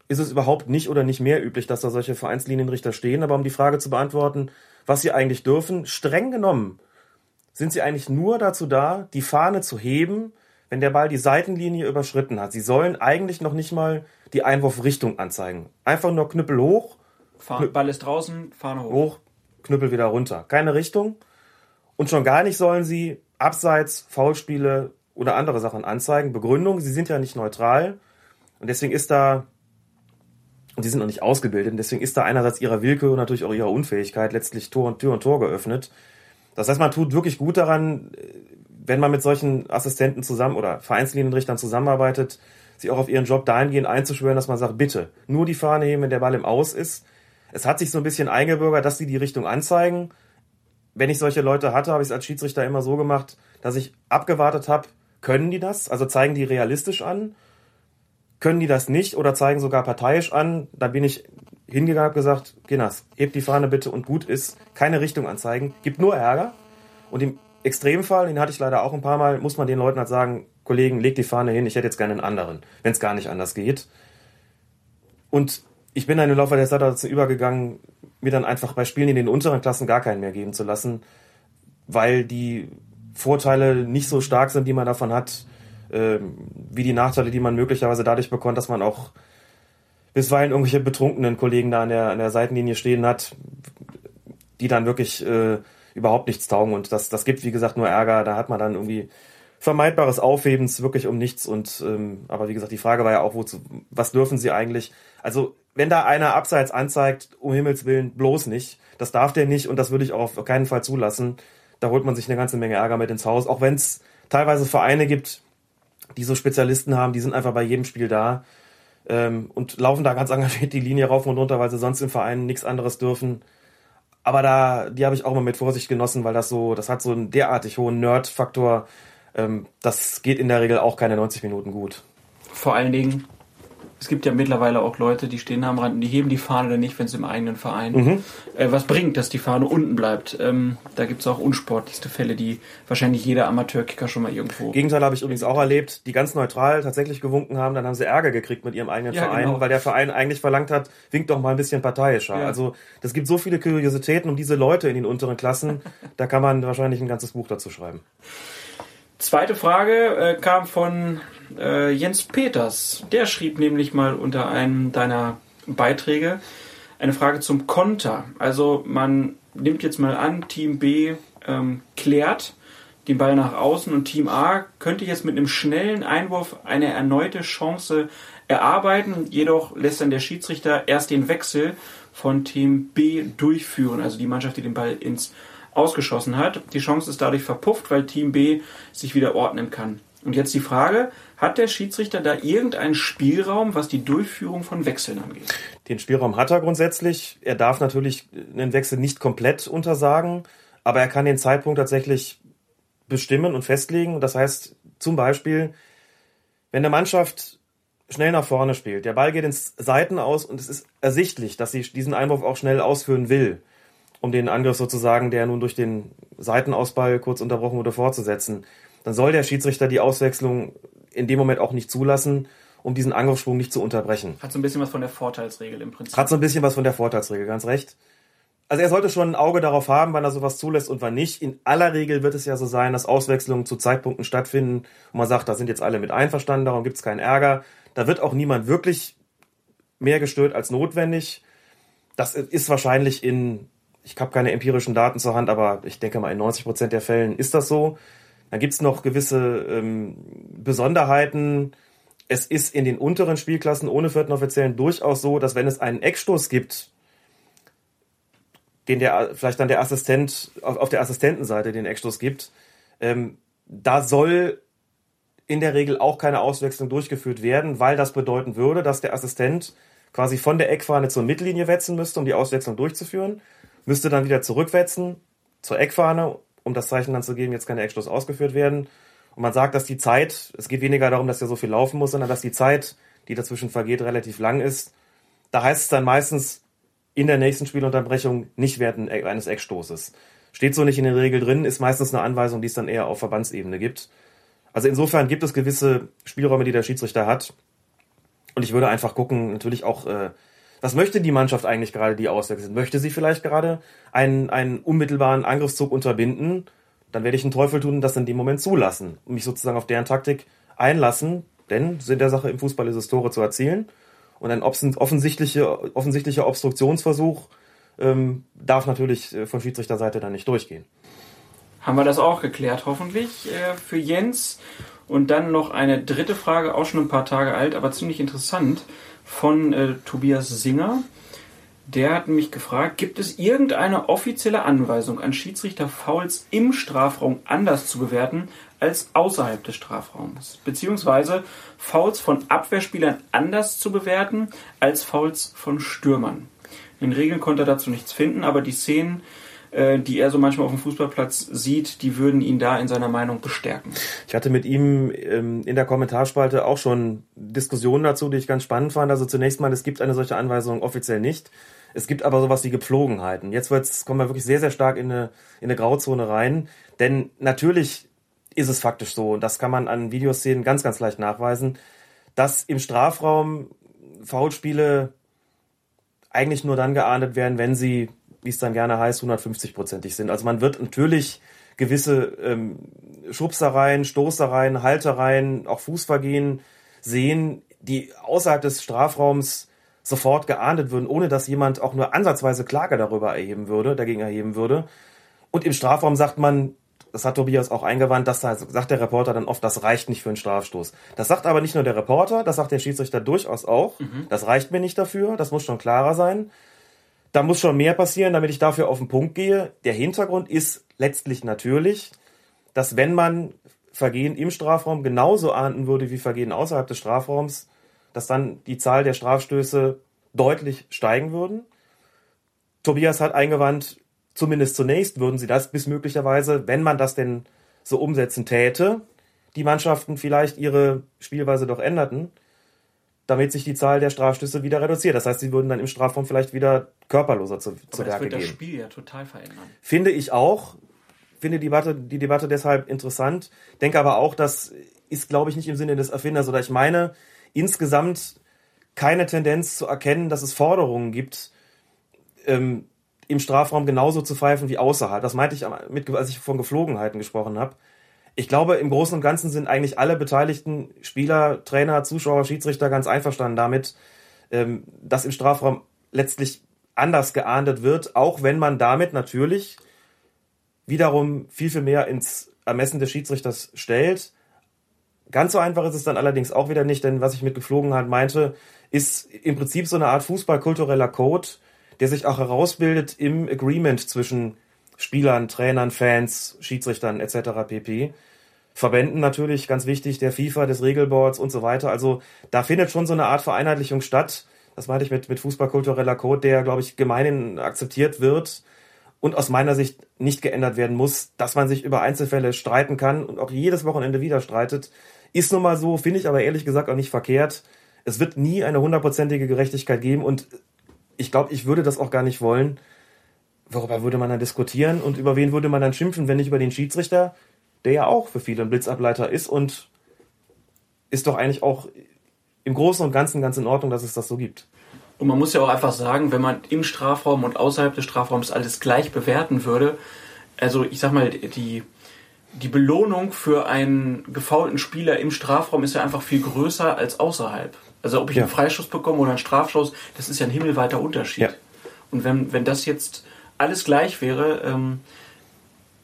ist es überhaupt nicht oder nicht mehr üblich, dass da solche Vereinslinienrichter stehen. Aber um die Frage zu beantworten, was sie eigentlich dürfen, streng genommen sind sie eigentlich nur dazu da, die Fahne zu heben, wenn der Ball die Seitenlinie überschritten hat. Sie sollen eigentlich noch nicht mal die Einwurfrichtung anzeigen. Einfach nur Knüppel hoch. Ball ist draußen, Fahne hoch. Hoch, Knüppel wieder runter. Keine Richtung. Und schon gar nicht sollen sie Abseits, Foulspiele oder andere Sachen anzeigen. Begründung, sie sind ja nicht neutral. Und deswegen ist da und die sind noch nicht ausgebildet. Und deswegen ist da einerseits ihrer Willkür und natürlich auch ihrer Unfähigkeit letztlich Tor und Tür und Tor geöffnet. Das heißt, man tut wirklich gut daran, wenn man mit solchen Assistenten zusammen oder Vereinslinienrichtern zusammenarbeitet, sich auch auf ihren Job dahingehend einzuschwören, dass man sagt, bitte, nur die Fahne heben, wenn der Ball im Aus ist. Es hat sich so ein bisschen eingebürgert, dass sie die Richtung anzeigen. Wenn ich solche Leute hatte, habe ich es als Schiedsrichter immer so gemacht, dass ich abgewartet habe, können die das? Also zeigen die realistisch an? Können die das nicht oder zeigen sogar parteiisch an? Da bin ich hingegangen und gesagt, Ginas, heb die Fahne bitte und gut ist, keine Richtung anzeigen, gibt nur Ärger. Und im Extremfall, den hatte ich leider auch ein paar Mal, muss man den Leuten halt sagen, Kollegen, leg die Fahne hin, ich hätte jetzt gerne einen anderen, wenn es gar nicht anders geht. Und ich bin dann im Laufe der Zeit dazu übergegangen, mir dann einfach bei Spielen in den unteren Klassen gar keinen mehr geben zu lassen, weil die Vorteile nicht so stark sind, die man davon hat, ähm, wie die Nachteile, die man möglicherweise dadurch bekommt, dass man auch bisweilen irgendwelche betrunkenen Kollegen da an der, an der Seitenlinie stehen hat, die dann wirklich äh, überhaupt nichts taugen. Und das, das gibt, wie gesagt, nur Ärger. Da hat man dann irgendwie vermeidbares Aufhebens wirklich um nichts. Und ähm, aber wie gesagt, die Frage war ja auch, wozu, was dürfen sie eigentlich? Also, wenn da einer abseits anzeigt, um Himmels Willen, bloß nicht. Das darf der nicht und das würde ich auch auf keinen Fall zulassen. Da holt man sich eine ganze Menge Ärger mit ins Haus. Auch wenn es teilweise Vereine gibt, die so Spezialisten haben, die sind einfach bei jedem Spiel da ähm, und laufen da ganz engagiert die Linie rauf und runter, weil sie sonst im Verein nichts anderes dürfen. Aber da, die habe ich auch mal mit Vorsicht genossen, weil das so, das hat so einen derartig hohen Nerd-Faktor. Ähm, das geht in der Regel auch keine 90 Minuten gut. Vor allen Dingen, es gibt ja mittlerweile auch Leute, die stehen am Rand und die heben die Fahne dann nicht, wenn es im eigenen Verein Mhm. äh, was bringt, dass die Fahne unten bleibt. Ähm, da gibt es auch unsportlichste Fälle, die wahrscheinlich jeder Amateurkicker schon mal irgendwo. Gegenteil habe ich übrigens auch erlebt, die ganz neutral tatsächlich gewunken haben, dann haben sie Ärger gekriegt mit ihrem eigenen Ja, Verein, genau. weil der Verein eigentlich verlangt hat, winkt doch mal ein bisschen parteiischer. Ja. Also das gibt so viele Kuriositäten um diese Leute in den unteren Klassen, *laughs* da kann man wahrscheinlich ein ganzes Buch dazu schreiben. Zweite Frage äh, kam von äh, Jens Peters. Der schrieb nämlich mal unter einem deiner Beiträge eine Frage zum Konter. Also man nimmt jetzt mal an, Team B ähm, klärt den Ball nach außen und Team A könnte jetzt mit einem schnellen Einwurf eine erneute Chance erarbeiten. Jedoch lässt dann der Schiedsrichter erst den Wechsel von Team B durchführen, also die Mannschaft, die den Ball ins ausgeschossen hat. Die Chance ist dadurch verpufft, weil Team B sich wieder ordnen kann. Und jetzt die Frage, hat der Schiedsrichter da irgendeinen Spielraum, was die Durchführung von Wechseln angeht? Den Spielraum hat er grundsätzlich. Er darf natürlich einen Wechsel nicht komplett untersagen, aber er kann den Zeitpunkt tatsächlich bestimmen und festlegen. Das heißt zum Beispiel, wenn eine Mannschaft schnell nach vorne spielt, der Ball geht ins Seiten aus und es ist ersichtlich, dass sie diesen Einwurf auch schnell ausführen will, um den Angriff sozusagen, der nun durch den Seitenausball kurz unterbrochen wurde, fortzusetzen, dann soll der Schiedsrichter die Auswechslung in dem Moment auch nicht zulassen, um diesen Angriffssprung nicht zu unterbrechen. Hat so ein bisschen was von der Vorteilsregel im Prinzip. Hat so ein bisschen was von der Vorteilsregel, ganz recht. Also er sollte schon ein Auge darauf haben, wann er sowas zulässt und wann nicht. In aller Regel wird es ja so sein, dass Auswechslungen zu Zeitpunkten stattfinden, wo man sagt, da sind jetzt alle mit einverstanden, darum gibt es keinen Ärger. Da wird auch niemand wirklich mehr gestört als notwendig. Das ist wahrscheinlich in, ich habe keine empirischen Daten zur Hand, aber ich denke mal in 90 Prozent der Fällen ist das so. Dann gibt es noch gewisse ähm, Besonderheiten. Es ist in den unteren Spielklassen ohne vierten Offiziellen durchaus so, dass wenn es einen Eckstoß gibt, den der vielleicht dann der Assistent auf, auf der Assistentenseite den Eckstoß gibt, ähm, da soll in der Regel auch keine Auswechslung durchgeführt werden, weil das bedeuten würde, dass der Assistent quasi von der Eckfahne zur Mittellinie wetzen müsste, um die Auswechslung durchzuführen, müsste dann wieder zurückwetzen zur Eckfahne, um das Zeichen dann zu geben, jetzt kann der Eckstoß ausgeführt werden. Und man sagt, dass die Zeit, es geht weniger darum, dass er so viel laufen muss, sondern dass die Zeit, die dazwischen vergeht, relativ lang ist. Da heißt es dann meistens in der nächsten Spielunterbrechung nicht während eines Eckstoßes. Steht so nicht in der Regel drin, ist meistens eine Anweisung, die es dann eher auf Verbandsebene gibt. Also insofern gibt es gewisse Spielräume, die der Schiedsrichter hat. Und ich würde einfach gucken, natürlich auch, äh, was möchte die Mannschaft eigentlich gerade, die auswechselt? Möchte sie vielleicht gerade einen, einen unmittelbaren Angriffszug unterbinden? Dann werde ich einen Teufel tun und das in dem Moment zulassen und mich sozusagen auf deren Taktik einlassen, denn Sinn der Sache im Fußball ist es, Tore zu erzielen. Und ein offensichtlicher, offensichtlicher Obstruktionsversuch ähm, darf natürlich äh, von Schiedsrichterseite dann nicht durchgehen. Haben wir das auch geklärt, hoffentlich, äh, für Jens. Und dann noch eine dritte Frage, auch schon ein paar Tage alt, aber ziemlich interessant, von äh, Tobias Singer. Der hat mich gefragt, gibt es irgendeine offizielle Anweisung an Schiedsrichter Fouls im Strafraum anders zu bewerten als außerhalb des Strafraums? Beziehungsweise Fouls von Abwehrspielern anders zu bewerten als Fouls von Stürmern? In den Regeln konnte er dazu nichts finden, aber die Szenen, äh, die er so manchmal auf dem Fußballplatz sieht, die würden ihn da in seiner Meinung bestärken. Ich hatte mit ihm ähm, in der Kommentarspalte auch schon Diskussionen dazu, die ich ganz spannend fand. Also zunächst mal, es gibt eine solche Anweisung offiziell nicht. Es gibt aber sowas wie Gepflogenheiten. Jetzt wird's, kommen wir wirklich sehr, sehr stark in eine, in eine Grauzone rein. Denn natürlich ist es faktisch so, und das kann man an Videoszenen ganz, ganz leicht nachweisen, dass im Strafraum Foulspiele eigentlich nur dann geahndet werden, wenn sie, wie es dann gerne heißt, 150-prozentig sind. Also man wird natürlich gewisse ähm, Schubsereien, Stoßereien, Haltereien, auch Fußvergehen sehen, die außerhalb des Strafraums sofort geahndet würden, ohne dass jemand auch nur ansatzweise Klage darüber erheben würde, dagegen erheben würde. Und im Strafraum sagt man, das hat Tobias auch eingewandt, das sagt der Reporter dann oft, das reicht nicht für einen Strafstoß. Das sagt aber nicht nur der Reporter, das sagt der Schiedsrichter durchaus auch. Mhm. Das reicht mir nicht dafür, das muss schon klarer sein. Da muss schon mehr passieren, damit ich dafür auf den Punkt gehe. Der Hintergrund ist letztlich natürlich, dass wenn man Vergehen im Strafraum genauso ahnden würde wie Vergehen außerhalb des Strafraums, dass dann die Zahl der Strafstöße deutlich steigen würden. Tobias hat eingewandt, zumindest zunächst würden sie das bis möglicherweise, wenn man das denn so umsetzen täte, die Mannschaften vielleicht ihre Spielweise doch änderten, damit sich die Zahl der Strafstöße wieder reduziert. Das heißt, sie würden dann im Strafraum vielleicht wieder körperloser zu, zu Aber das Werke wird das gehen. Spiel ja total verändern. Finde ich auch. Finde die Debatte, die Debatte deshalb interessant. Denke aber auch, das ist, glaube ich, nicht im Sinne des Erfinders. Oder ich meine, insgesamt keine Tendenz zu erkennen, dass es Forderungen gibt, ähm, im Strafraum genauso zu pfeifen wie außerhalb. Das meinte ich, mit, als ich von Geflogenheiten gesprochen habe. Ich glaube, im Großen und Ganzen sind eigentlich alle beteiligten Spieler, Trainer, Zuschauer, Schiedsrichter ganz einverstanden damit, ähm, dass im Strafraum letztlich anders geahndet wird, auch wenn man damit natürlich wiederum viel, viel mehr ins Ermessen des Schiedsrichters stellt. Ganz so einfach ist es dann allerdings auch wieder nicht, denn was ich mit Geflogenheit meinte, ist im Prinzip so eine Art fußballkultureller Code, der sich auch herausbildet im Agreement zwischen Spielern, Trainern, Fans, Schiedsrichtern etc. pp. Verbänden natürlich, ganz wichtig, der FIFA, des Regelboards und so weiter. Also da findet schon so eine Art Vereinheitlichung statt. Das meinte ich mit, mit fußballkultureller Code, der, glaube ich, gemeinhin akzeptiert wird und aus meiner Sicht nicht geändert werden muss, dass man sich über Einzelfälle streiten kann und auch jedes Wochenende wieder streitet. Ist nun mal so, finde ich aber ehrlich gesagt auch nicht verkehrt. Es wird nie eine hundertprozentige Gerechtigkeit geben und ich glaube, ich würde das auch gar nicht wollen. Worüber würde man dann diskutieren und über wen würde man dann schimpfen, wenn nicht über den Schiedsrichter, der ja auch für viele ein Blitzableiter ist und ist doch eigentlich auch im Großen und Ganzen ganz in Ordnung, dass es das so gibt. Und man muss ja auch einfach sagen, wenn man im Strafraum und außerhalb des Strafraums alles gleich bewerten würde, also ich sag mal, die, die Belohnung für einen gefaulten Spieler im Strafraum ist ja einfach viel größer als außerhalb. Also ob ich Ja. einen Freischuss bekomme oder einen Strafschuss, das ist ja ein himmelweiter Unterschied. Ja. Und wenn, wenn das jetzt alles gleich wäre, ähm,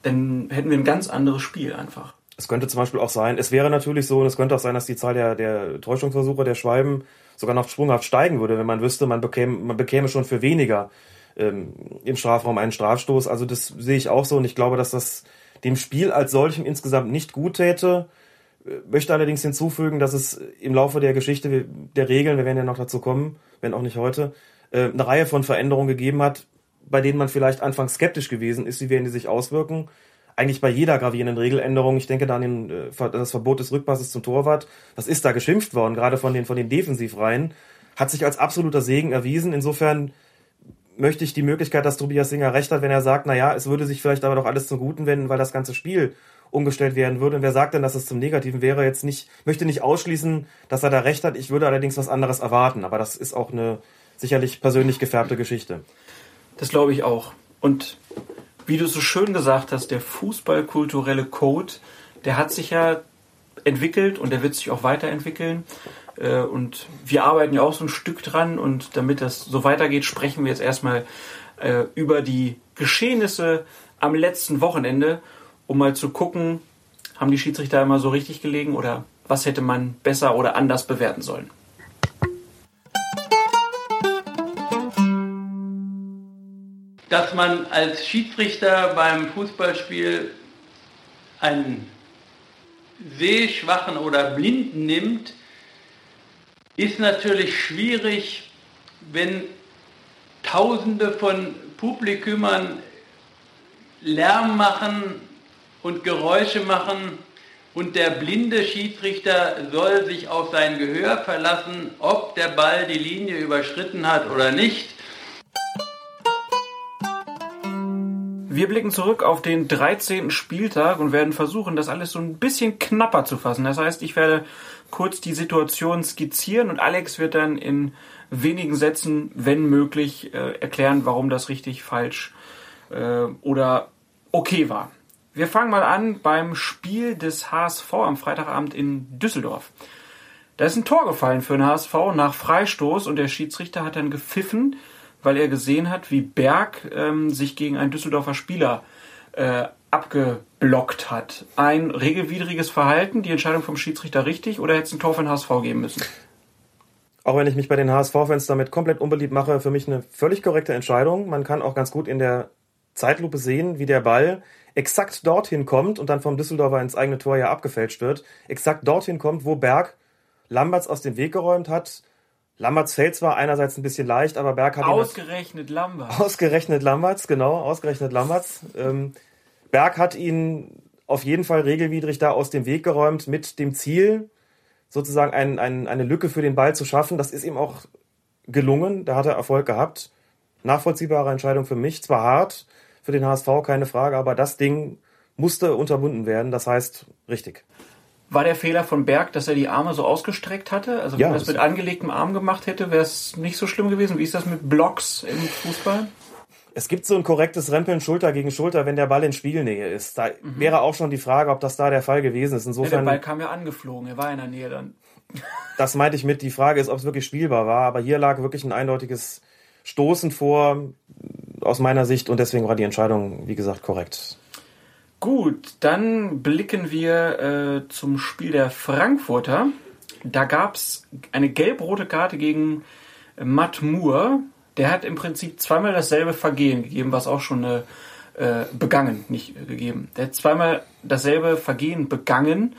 dann hätten wir ein ganz anderes Spiel einfach. Es könnte zum Beispiel auch sein, es wäre natürlich so, und es könnte auch sein, dass die Zahl der, der Täuschungsversuche, der Schwalben sogar noch sprunghaft steigen würde, wenn man wüsste, man bekäme, man bekäme schon für weniger ähm, im Strafraum einen Strafstoß. Also das sehe ich auch so und ich glaube, dass das dem Spiel als solchem insgesamt nicht gut täte. Äh, Möchte allerdings hinzufügen, dass es im Laufe der Geschichte der Regeln, wir werden ja noch dazu kommen, wenn auch nicht heute, äh, eine Reihe von Veränderungen gegeben hat, bei denen man vielleicht anfangs skeptisch gewesen ist, wie werden die sich auswirken. Eigentlich bei jeder gravierenden Regeländerung, ich denke da an den, äh, das Verbot des Rückpasses zum Torwart, was ist da geschimpft worden, gerade von den, von den Defensivreihen, hat sich als absoluter Segen erwiesen. Insofern möchte ich die Möglichkeit, dass Tobias Singer recht hat, wenn er sagt, na ja, es würde sich vielleicht aber doch alles zum Guten wenden, weil das ganze Spiel umgestellt werden würde. Und wer sagt denn, dass es zum Negativen wäre, jetzt nicht, möchte nicht ausschließen, dass er da recht hat. Ich würde allerdings was anderes erwarten. Aber das ist auch eine sicherlich persönlich gefärbte Geschichte. Das glaube ich auch. Und wie du so schön gesagt hast, der fußballkulturelle Code, der hat sich ja entwickelt und der wird sich auch weiterentwickeln. Äh, Und wir arbeiten ja auch so ein Stück dran und damit das so weitergeht, sprechen wir jetzt erstmal äh, über die Geschehnisse am letzten Wochenende, um mal zu gucken, haben die Schiedsrichter immer so richtig gelegen oder was hätte man besser oder anders bewerten sollen. Dass man als Schiedsrichter beim Fußballspiel einen Sehschwachen oder Blinden nimmt, ist natürlich schwierig, wenn Tausende von Publikumern Lärm machen und Geräusche machen und der blinde Schiedsrichter soll sich auf sein Gehör verlassen, ob der Ball die Linie überschritten hat oder nicht. Wir blicken zurück auf den 13. Spieltag und werden versuchen, das alles so ein bisschen knapper zu fassen. Das heißt, ich werde kurz die Situation skizzieren und Alex wird dann in wenigen Sätzen, wenn möglich, äh, erklären, warum das richtig, falsch äh, oder okay war. Wir fangen mal an beim Spiel des HSV am Freitagabend in Düsseldorf. Da ist ein Tor gefallen für den HSV nach Freistoß und der Schiedsrichter hat dann gepfiffen, weil er gesehen hat, wie Berg ähm, sich gegen einen Düsseldorfer Spieler äh, abgeblockt hat. Ein regelwidriges Verhalten, die Entscheidung vom Schiedsrichter richtig oder hätte es ein Tor für den HSV geben müssen? Auch wenn ich mich bei den HSV-Fans damit komplett unbeliebt mache, für mich eine völlig korrekte Entscheidung. Man kann auch ganz gut in der Zeitlupe sehen, wie der Ball exakt dorthin kommt und dann vom Düsseldorfer ins eigene Tor ja abgefälscht wird. Exakt dorthin kommt, wo Berg Lamberts aus dem Weg geräumt hat. Lamberts fällt zwar einerseits ein bisschen leicht, aber Berg hat Ausgerechnet Lamberts. Ausgerechnet Lamberts, genau, ausgerechnet Lamberts. Ähm, Berg hat ihn auf jeden Fall regelwidrig da aus dem Weg geräumt mit dem Ziel, sozusagen ein, ein, eine Lücke für den Ball zu schaffen. Das ist ihm auch gelungen, da hat er Erfolg gehabt. Nachvollziehbare Entscheidung für mich, zwar hart für den HSV, keine Frage, aber das Ding musste unterbunden werden, das heißt richtig. War der Fehler von Berg, dass er die Arme so ausgestreckt hatte? Also wenn Ja, er das mit angelegtem Arm gemacht hätte, wäre es nicht so schlimm gewesen. Wie ist das mit Blocks im Fußball? Es gibt so ein korrektes Rempeln Schulter gegen Schulter, wenn der Ball in Spiegelnähe ist. Da wäre auch schon die Frage, ob das da der Fall gewesen ist. Ja, der Insofern, Ball kam ja angeflogen, er war in der Nähe dann. *laughs* das meinte ich mit. Die Frage ist, ob es wirklich spielbar war. Aber hier lag wirklich ein eindeutiges Stoßen vor, aus meiner Sicht. Und deswegen war die Entscheidung, wie gesagt, korrekt. Gut, dann blicken wir äh, zum Spiel der Frankfurter. Da gab es eine gelb-rote Karte gegen Matt Moore. Der hat im Prinzip zweimal dasselbe Vergehen gegeben, was auch schon eine, äh, begangen, nicht äh, gegeben. Der hat zweimal dasselbe Vergehen begangen,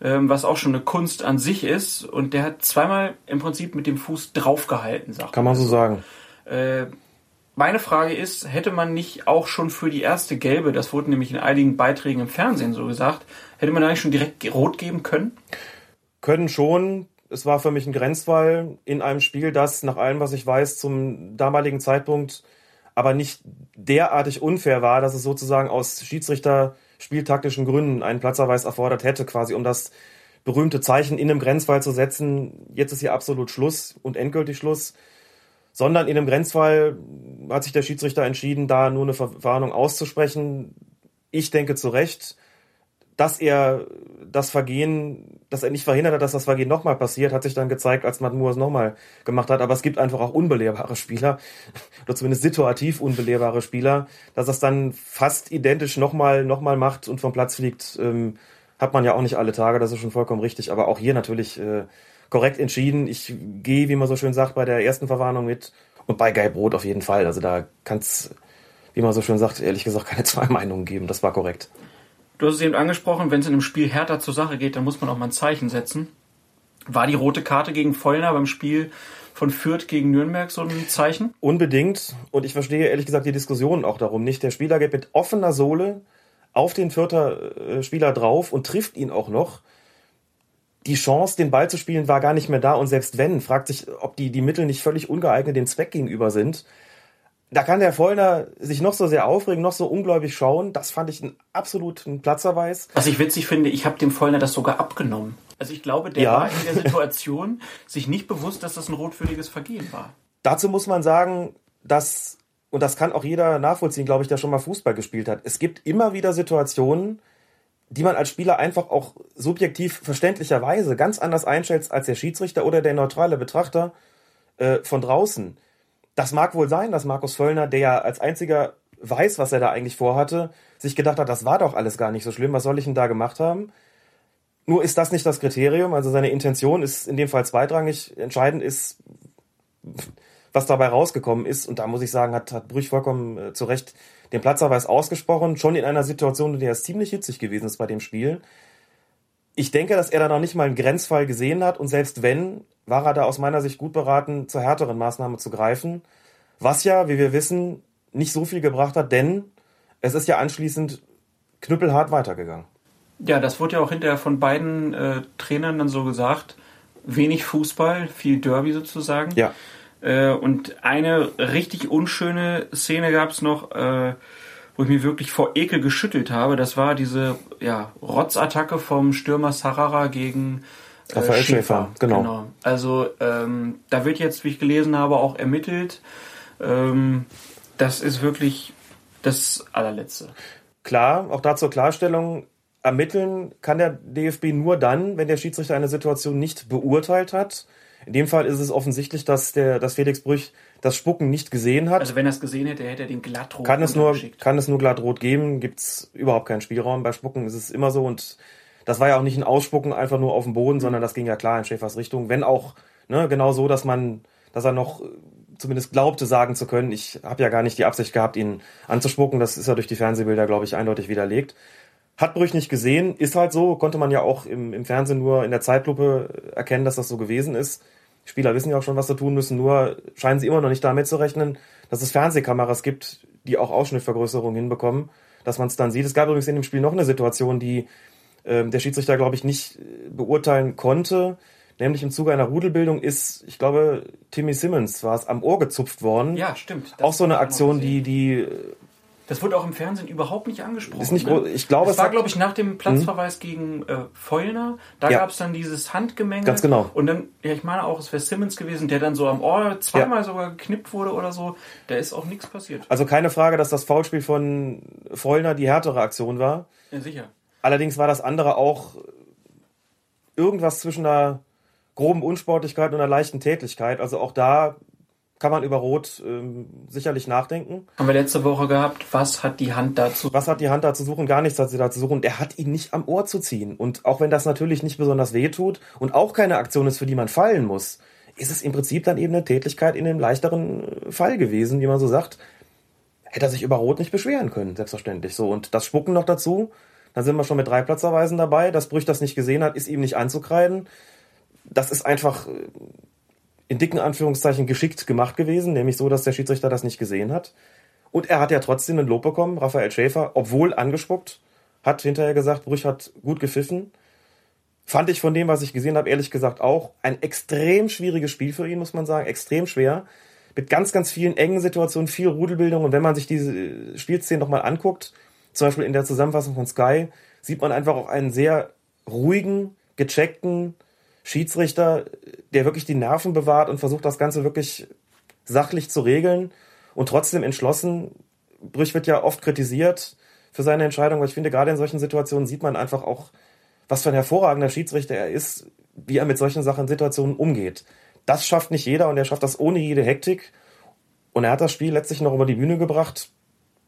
ähm, was auch schon eine Kunst an sich ist. Und der hat zweimal im Prinzip mit dem Fuß draufgehalten, sagt Kann man so sagen. äh, meine Frage ist, hätte man nicht auch schon für die erste gelbe, das wurde nämlich in einigen Beiträgen im Fernsehen so gesagt, hätte man da nicht schon direkt rot geben können? Können schon. Es war für mich ein Grenzfall in einem Spiel, das nach allem, was ich weiß, zum damaligen Zeitpunkt aber nicht derartig unfair war, dass es sozusagen aus Schiedsrichter spieltaktischen Gründen einen Platzerweis erfordert hätte, quasi um das berühmte Zeichen in einem Grenzfall zu setzen. Jetzt ist hier absolut Schluss und endgültig Schluss. Sondern in einem Grenzfall hat sich der Schiedsrichter entschieden, da nur eine Verwarnung auszusprechen. Ich denke zu Recht dass er das Vergehen, dass er nicht verhindert hat, dass das Vergehen nochmal passiert, hat sich dann gezeigt, als Matmur es nochmal gemacht hat. Aber es gibt einfach auch unbelehrbare Spieler, oder zumindest situativ unbelehrbare Spieler, dass das dann fast identisch nochmal noch mal macht und vom Platz fliegt, ähm, hat man ja auch nicht alle Tage, das ist schon vollkommen richtig. Aber auch hier natürlich äh, korrekt entschieden. Ich gehe, wie man so schön sagt, bei der ersten Verwarnung mit und bei Guy Brot auf jeden Fall. Also da kann es, wie man so schön sagt, ehrlich gesagt keine *laughs* zwei Meinungen geben. Das war korrekt. Du hast es eben angesprochen, wenn es in einem Spiel härter zur Sache geht, dann muss man auch mal ein Zeichen setzen. War die rote Karte gegen Vollner beim Spiel von Fürth gegen Nürnberg so ein Zeichen? Unbedingt. Und ich verstehe ehrlich gesagt die Diskussion auch darum nicht. Der Spieler geht mit offener Sohle auf den Fürther äh, Spieler drauf und trifft ihn auch noch. Die Chance, den Ball zu spielen, war gar nicht mehr da. Und selbst wenn, fragt sich, ob die, die Mittel nicht völlig ungeeignet dem Zweck gegenüber sind. Da kann der Vollner sich noch so sehr aufregen, noch so ungläubig schauen. Das fand ich einen absoluten Platzerweis. Was ich witzig finde, ich habe dem Vollner das sogar abgenommen. Also ich glaube, der Ja. war in der Situation *laughs* sich nicht bewusst, dass das ein rotwürdiges Vergehen war. Dazu muss man sagen, dass, und das kann auch jeder nachvollziehen, glaube ich, der schon mal Fußball gespielt hat. Es gibt immer wieder Situationen, die man als Spieler einfach auch subjektiv verständlicherweise ganz anders einschätzt als der Schiedsrichter oder der neutrale Betrachter äh, von draußen. Das mag wohl sein, dass Markus Völlner, der ja als einziger weiß, was er da eigentlich vorhatte, sich gedacht hat, das war doch alles gar nicht so schlimm, was soll ich denn da gemacht haben? Nur ist das nicht das Kriterium, also seine Intention ist in dem Fall zweitrangig. Entscheidend ist, was dabei rausgekommen ist. Und da muss ich sagen, hat, hat Brüch vollkommen äh, zu Recht den Platzerweis ausgesprochen. Schon in einer Situation, in der es ziemlich hitzig gewesen ist bei dem Spiel. Ich denke, dass er da noch nicht mal einen Grenzfall gesehen hat. Und selbst wenn, war er da aus meiner Sicht gut beraten, zur härteren Maßnahme zu greifen. Was ja, wie wir wissen, nicht so viel gebracht hat, denn es ist ja anschließend knüppelhart weitergegangen. Ja, das wurde ja auch hinterher von beiden äh, Trainern dann so gesagt. Wenig Fußball, viel Derby sozusagen. Ja. Äh, und eine richtig unschöne Szene gab es noch, äh, wo ich mich wirklich vor Ekel geschüttelt habe. Das war diese ja, Rotzattacke vom Stürmer Sarara gegen äh, Raphael Schäfer, genau. Also ähm, da wird jetzt, wie ich gelesen habe, auch ermittelt. Ähm, das ist wirklich das allerletzte. Klar, auch da zur Klarstellung, ermitteln kann der DFB nur dann, wenn der Schiedsrichter eine Situation nicht beurteilt hat. In dem Fall ist es offensichtlich, dass, der, dass Felix Brüch das Spucken nicht gesehen hat. Also wenn er es gesehen hätte, hätte er den glattrot kann es nur kann es nur glatt rot geben, gibt's überhaupt keinen Spielraum. Bei Spucken ist es immer so und das war ja auch nicht ein Ausspucken einfach nur auf dem Boden, sondern das ging ja klar in Schäfers Richtung. Wenn auch ne, genau so, dass man, dass er noch äh, zumindest glaubte sagen zu können, ich habe ja gar nicht die Absicht gehabt, ihn anzuspucken. Das ist ja durch die Fernsehbilder, glaube ich, eindeutig widerlegt. Hat Brüch nicht gesehen, ist halt so, konnte man ja auch im, im Fernsehen nur in der Zeitlupe erkennen, dass das so gewesen ist. Spieler wissen ja auch schon, was sie tun müssen, nur scheinen sie immer noch nicht damit zu rechnen, dass es Fernsehkameras gibt, die auch Ausschnittvergrößerungen hinbekommen, dass man es dann sieht. Es gab übrigens in dem Spiel noch eine Situation, die äh, der Schiedsrichter, glaube ich, nicht beurteilen konnte. Nämlich im Zuge einer Rudelbildung ist, ich glaube, Timmy Simmons war es am Ohr gezupft worden. Ja, stimmt. Auch so eine Aktion, die, die das wurde auch im Fernsehen überhaupt nicht angesprochen. Ist nicht ne? Ich glaube, es war, glaube ich, nach dem Platzverweis mhm. gegen äh, Feulner. Da ja. gab es dann dieses Handgemenge. Ganz genau. Und dann, ja, ich meine auch, es wäre Simmons gewesen, der dann so am Ohr zweimal ja. sogar geknippt wurde oder so. Da ist auch nichts passiert. Also keine Frage, dass das Foulspiel von Feulner die härtere Aktion war. Ja, sicher. Allerdings war das andere auch irgendwas zwischen einer groben Unsportlichkeit und einer leichten Tätigkeit. Also auch da kann man über Rot ähm, sicherlich nachdenken. Haben wir letzte Woche gehabt, was hat die Hand dazu? Was hat die Hand da zu suchen? Gar nichts hat sie da zu suchen. Er hat ihn nicht am Ohr zu ziehen. Und auch wenn das natürlich nicht besonders weh tut und auch keine Aktion ist, für die man fallen muss, ist es im Prinzip dann eben eine Tätigkeit in einem leichteren äh, Fall gewesen, wie man so sagt. Hätte er sich über Rot nicht beschweren können, selbstverständlich. So, und das Spucken noch dazu, dann sind wir schon mit drei Platzerweisen dabei. Dass Brüch das nicht gesehen hat, ist ihm nicht anzukreiden. Das ist einfach äh, in dicken Anführungszeichen geschickt gemacht gewesen, nämlich so, dass der Schiedsrichter das nicht gesehen hat. Und er hat ja trotzdem ein Lob bekommen, Raphael Schäfer, obwohl angespuckt, hat hinterher gesagt, Brüch hat gut gepfiffen. Fand ich von dem, was ich gesehen habe, ehrlich gesagt auch ein extrem schwieriges Spiel für ihn, muss man sagen, extrem schwer. Mit ganz, ganz vielen engen Situationen, viel Rudelbildung. Und wenn man sich diese Spielszenen nochmal anguckt, zum Beispiel in der Zusammenfassung von Sky, sieht man einfach auch einen sehr ruhigen, gecheckten, Schiedsrichter, der wirklich die Nerven bewahrt und versucht, das Ganze wirklich sachlich zu regeln und trotzdem entschlossen. Brüch wird ja oft kritisiert für seine Entscheidung, aber ich finde, gerade in solchen Situationen sieht man einfach auch, was für ein hervorragender Schiedsrichter er ist, wie er mit solchen Sachen, Situationen umgeht. Das schafft nicht jeder und er schafft das ohne jede Hektik. Und er hat das Spiel letztlich noch über die Bühne gebracht.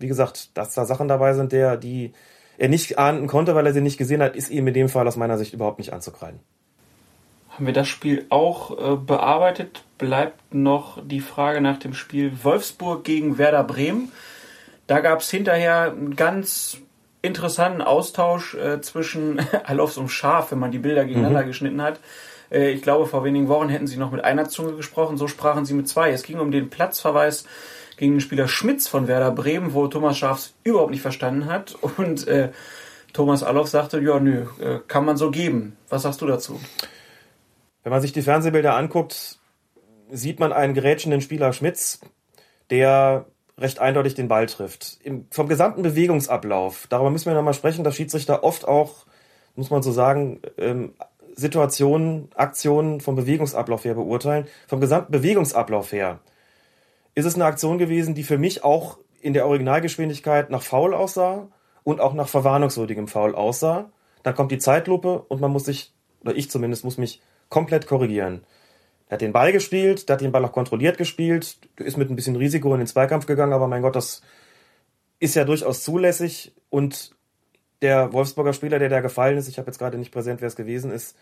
Wie gesagt, dass da Sachen dabei sind, der, die er nicht ahnden konnte, weil er sie nicht gesehen hat, ist ihm in dem Fall aus meiner Sicht überhaupt nicht anzukreiden haben wir das Spiel auch äh, bearbeitet. Bleibt noch die Frage nach dem Spiel Wolfsburg gegen Werder Bremen. Da gab es hinterher einen ganz interessanten Austausch äh, zwischen *laughs* Alofs und Schaf, wenn man die Bilder gegeneinander mhm. geschnitten hat. Äh, ich glaube, vor wenigen Wochen hätten sie noch mit einer Zunge gesprochen, so sprachen sie mit zwei. Es ging um den Platzverweis gegen den Spieler Schmitz von Werder Bremen, wo Thomas Schafs überhaupt nicht verstanden hat. Und äh, Thomas Aloff sagte, ja, nö, äh, kann man so geben. Was sagst du dazu? Wenn man sich die Fernsehbilder anguckt, sieht man einen gerätschenden Spieler Schmitz, der recht eindeutig den Ball trifft. Im, vom gesamten Bewegungsablauf, darüber müssen wir nochmal sprechen, dass Schiedsrichter oft auch, muss man so sagen, ähm, Situationen, Aktionen vom Bewegungsablauf her beurteilen. Vom gesamten Bewegungsablauf her ist es eine Aktion gewesen, die für mich auch in der Originalgeschwindigkeit nach Foul aussah und auch nach verwarnungswürdigem Foul aussah. Dann kommt die Zeitlupe und man muss sich, oder ich zumindest, muss mich komplett korrigieren. Er hat den Ball gespielt, der hat den Ball auch kontrolliert gespielt, ist mit ein bisschen Risiko in den Zweikampf gegangen, aber mein Gott, das ist ja durchaus zulässig und der Wolfsburger Spieler, der da gefallen ist, ich habe jetzt gerade nicht präsent, wer es gewesen ist,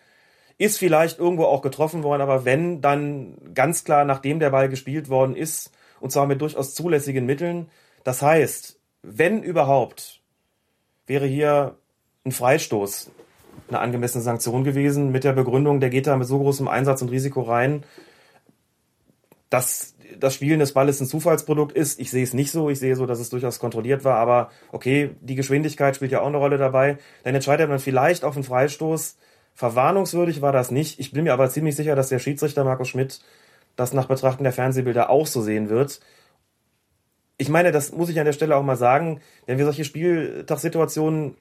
ist vielleicht irgendwo auch getroffen worden, aber wenn, dann ganz klar, nachdem der Ball gespielt worden ist, und zwar mit durchaus zulässigen Mitteln. Das heißt, wenn überhaupt, wäre hier ein Freistoß eine angemessene Sanktion gewesen mit der Begründung, der geht da mit so großem Einsatz und Risiko rein, dass das Spielen des Balles ein Zufallsprodukt ist. Ich sehe es nicht so. Ich sehe so, dass es durchaus kontrolliert war. Aber okay, die Geschwindigkeit spielt ja auch eine Rolle dabei. Dann entscheidet man vielleicht auf einen Freistoß. Verwarnungswürdig war das nicht. Ich bin mir aber ziemlich sicher, dass der Schiedsrichter Markus Schmidt das nach Betrachten der Fernsehbilder auch so sehen wird. Ich meine, das muss ich an der Stelle auch mal sagen, wenn wir solche Spieltagssituationen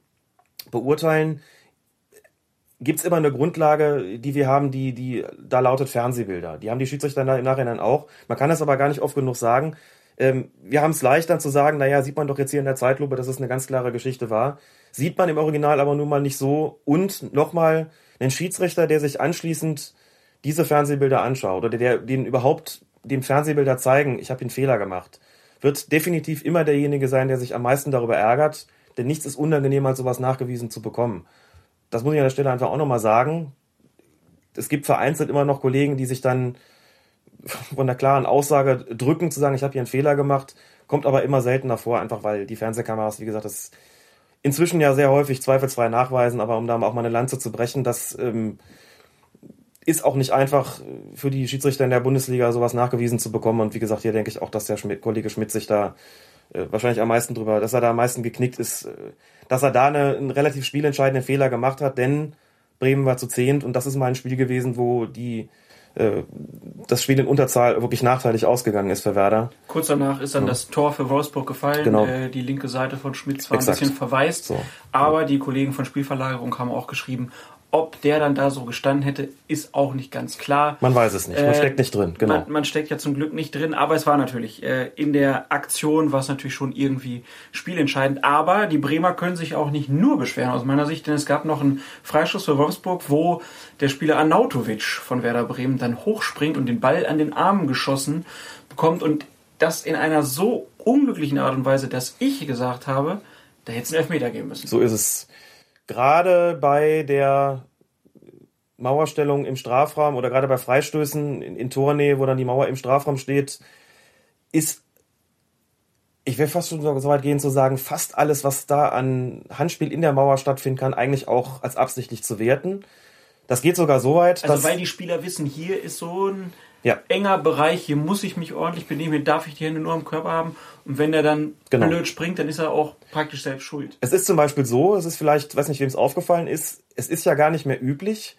beurteilen, gibt es immer eine Grundlage, die wir haben, die, die da lautet Fernsehbilder. Die haben die Schiedsrichter im Nachhinein auch. Man kann das aber gar nicht oft genug sagen. Ähm, wir haben es leicht dann zu sagen, naja, sieht man doch jetzt hier in der Zeitlupe, dass es eine ganz klare Geschichte war. Sieht man im Original aber nun mal nicht so. Und nochmal, ein Schiedsrichter, der sich anschließend diese Fernsehbilder anschaut oder der den überhaupt dem Fernsehbilder zeigen, ich habe einen Fehler gemacht, wird definitiv immer derjenige sein, der sich am meisten darüber ärgert, denn nichts ist unangenehmer, als sowas nachgewiesen zu bekommen das muss ich an der Stelle einfach auch nochmal sagen. Es gibt vereinzelt immer noch Kollegen, die sich dann von der klaren Aussage drücken, zu sagen, ich habe hier einen Fehler gemacht, kommt aber immer seltener vor, einfach weil die Fernsehkameras, wie gesagt, das inzwischen ja sehr häufig zweifelsfrei nachweisen, aber um da auch mal eine Lanze zu brechen, das ähm, ist auch nicht einfach für die Schiedsrichter in der Bundesliga sowas nachgewiesen zu bekommen. Und wie gesagt, hier denke ich auch, dass der Schmidt, Kollege Schmidt sich da äh, wahrscheinlich am meisten drüber, dass er da am meisten geknickt ist, äh, dass er da eine, einen relativ spielentscheidenden Fehler gemacht hat, denn Bremen war zu zehnt und das ist mal ein Spiel gewesen, wo die äh, das Spiel in Unterzahl wirklich nachteilig ausgegangen ist für Werder. Kurz danach ist dann ja. das Tor für Wolfsburg gefallen. Genau. Äh, die linke Seite von Schmitz war Exakt. ein bisschen verwaist. So. Aber die Kollegen von Spielverlagerung haben auch geschrieben, ob der dann da so gestanden hätte, ist auch nicht ganz klar. Man weiß es nicht. Man äh, steckt nicht drin. Genau. Man, man, steckt ja zum Glück nicht drin, aber es war natürlich äh, in der Aktion war es natürlich schon irgendwie spielentscheidend. Aber die Bremer können sich auch nicht nur beschweren aus meiner Sicht, denn es gab noch einen Freistoß für Wolfsburg, wo der Spieler Arnautovic von Werder Bremen dann hochspringt und den Ball an den Armen geschossen bekommt und das in einer so unglücklichen Art und Weise, dass ich gesagt habe, da hätte es einen Elfmeter geben müssen. So ist es gerade bei der Mauerstellung im Strafraum oder gerade bei Freistößen in, in Tornähe, wo dann die Mauer im Strafraum steht, ist, ich will fast schon so weit gehen zu sagen, fast alles, was da an Handspiel in der Mauer stattfinden kann, eigentlich auch als absichtlich zu werten. Das geht sogar so weit. Also weil die Spieler wissen, hier ist so ein ja. enger Bereich, hier muss ich mich ordentlich benehmen, hier darf ich die Hände nur am Körper haben. Und wenn er dann genau. blöd springt, dann ist er auch praktisch selbst schuld. Es ist zum Beispiel so, es ist vielleicht, weiß nicht, wem es aufgefallen ist, es ist ja gar nicht mehr üblich,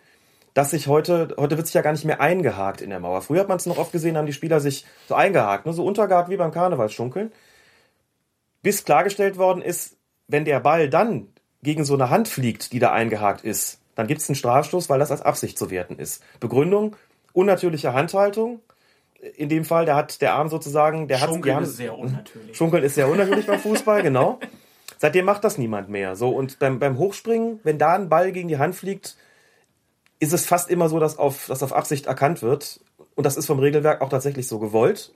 dass sich heute, heute wird sich ja gar nicht mehr eingehakt in der Mauer. Früher hat man es noch oft gesehen, haben die Spieler sich so eingehakt, ne? so untergehakt wie beim Karnevalsschunkeln. Bis klargestellt worden ist, wenn der Ball dann gegen so eine Hand fliegt, die da eingehakt ist, dann gibt es einen Strafstoß, weil das als Absicht zu werten ist. Begründung, unnatürliche Handhaltung. In dem Fall, der hat der Arm sozusagen, der hat Schunkeln ist sehr unnatürlich. Schunkeln ist sehr unnatürlich beim Fußball, genau. Seitdem macht das niemand mehr. So und beim, beim Hochspringen, wenn da ein Ball gegen die Hand fliegt, ist es fast immer so, dass auf, dass auf Absicht erkannt wird. Und das ist vom Regelwerk auch tatsächlich so gewollt.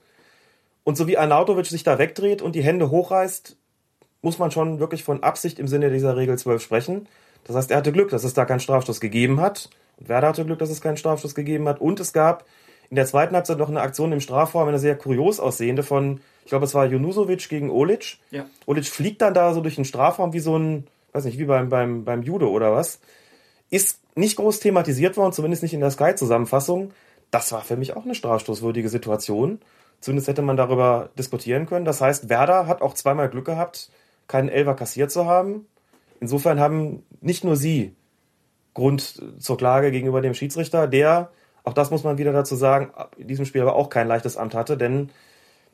Und so wie Arnautovic sich da wegdreht und die Hände hochreißt, muss man schon wirklich von Absicht im Sinne dieser Regel 12 sprechen. Das heißt, er hatte Glück, dass es da keinen Strafstoß gegeben hat. Und Werder hatte Glück, dass es keinen Strafstoß gegeben hat. Und es gab in der zweiten Halbzeit noch eine Aktion im Strafraum, eine sehr kurios aussehende von, ich glaube, es war Junusovic gegen Olic. Ja. Olic fliegt dann da so durch den Strafraum wie so ein, weiß nicht, wie beim, beim, beim Judo oder was. Ist nicht groß thematisiert worden, zumindest nicht in der Sky-Zusammenfassung. Das war für mich auch eine strafstoßwürdige Situation. Zumindest hätte man darüber diskutieren können. Das heißt, Werder hat auch zweimal Glück gehabt, keinen Elfer kassiert zu haben. Insofern haben nicht nur sie Grund zur Klage gegenüber dem Schiedsrichter, der, auch das muss man wieder dazu sagen, in diesem Spiel aber auch kein leichtes Amt hatte, denn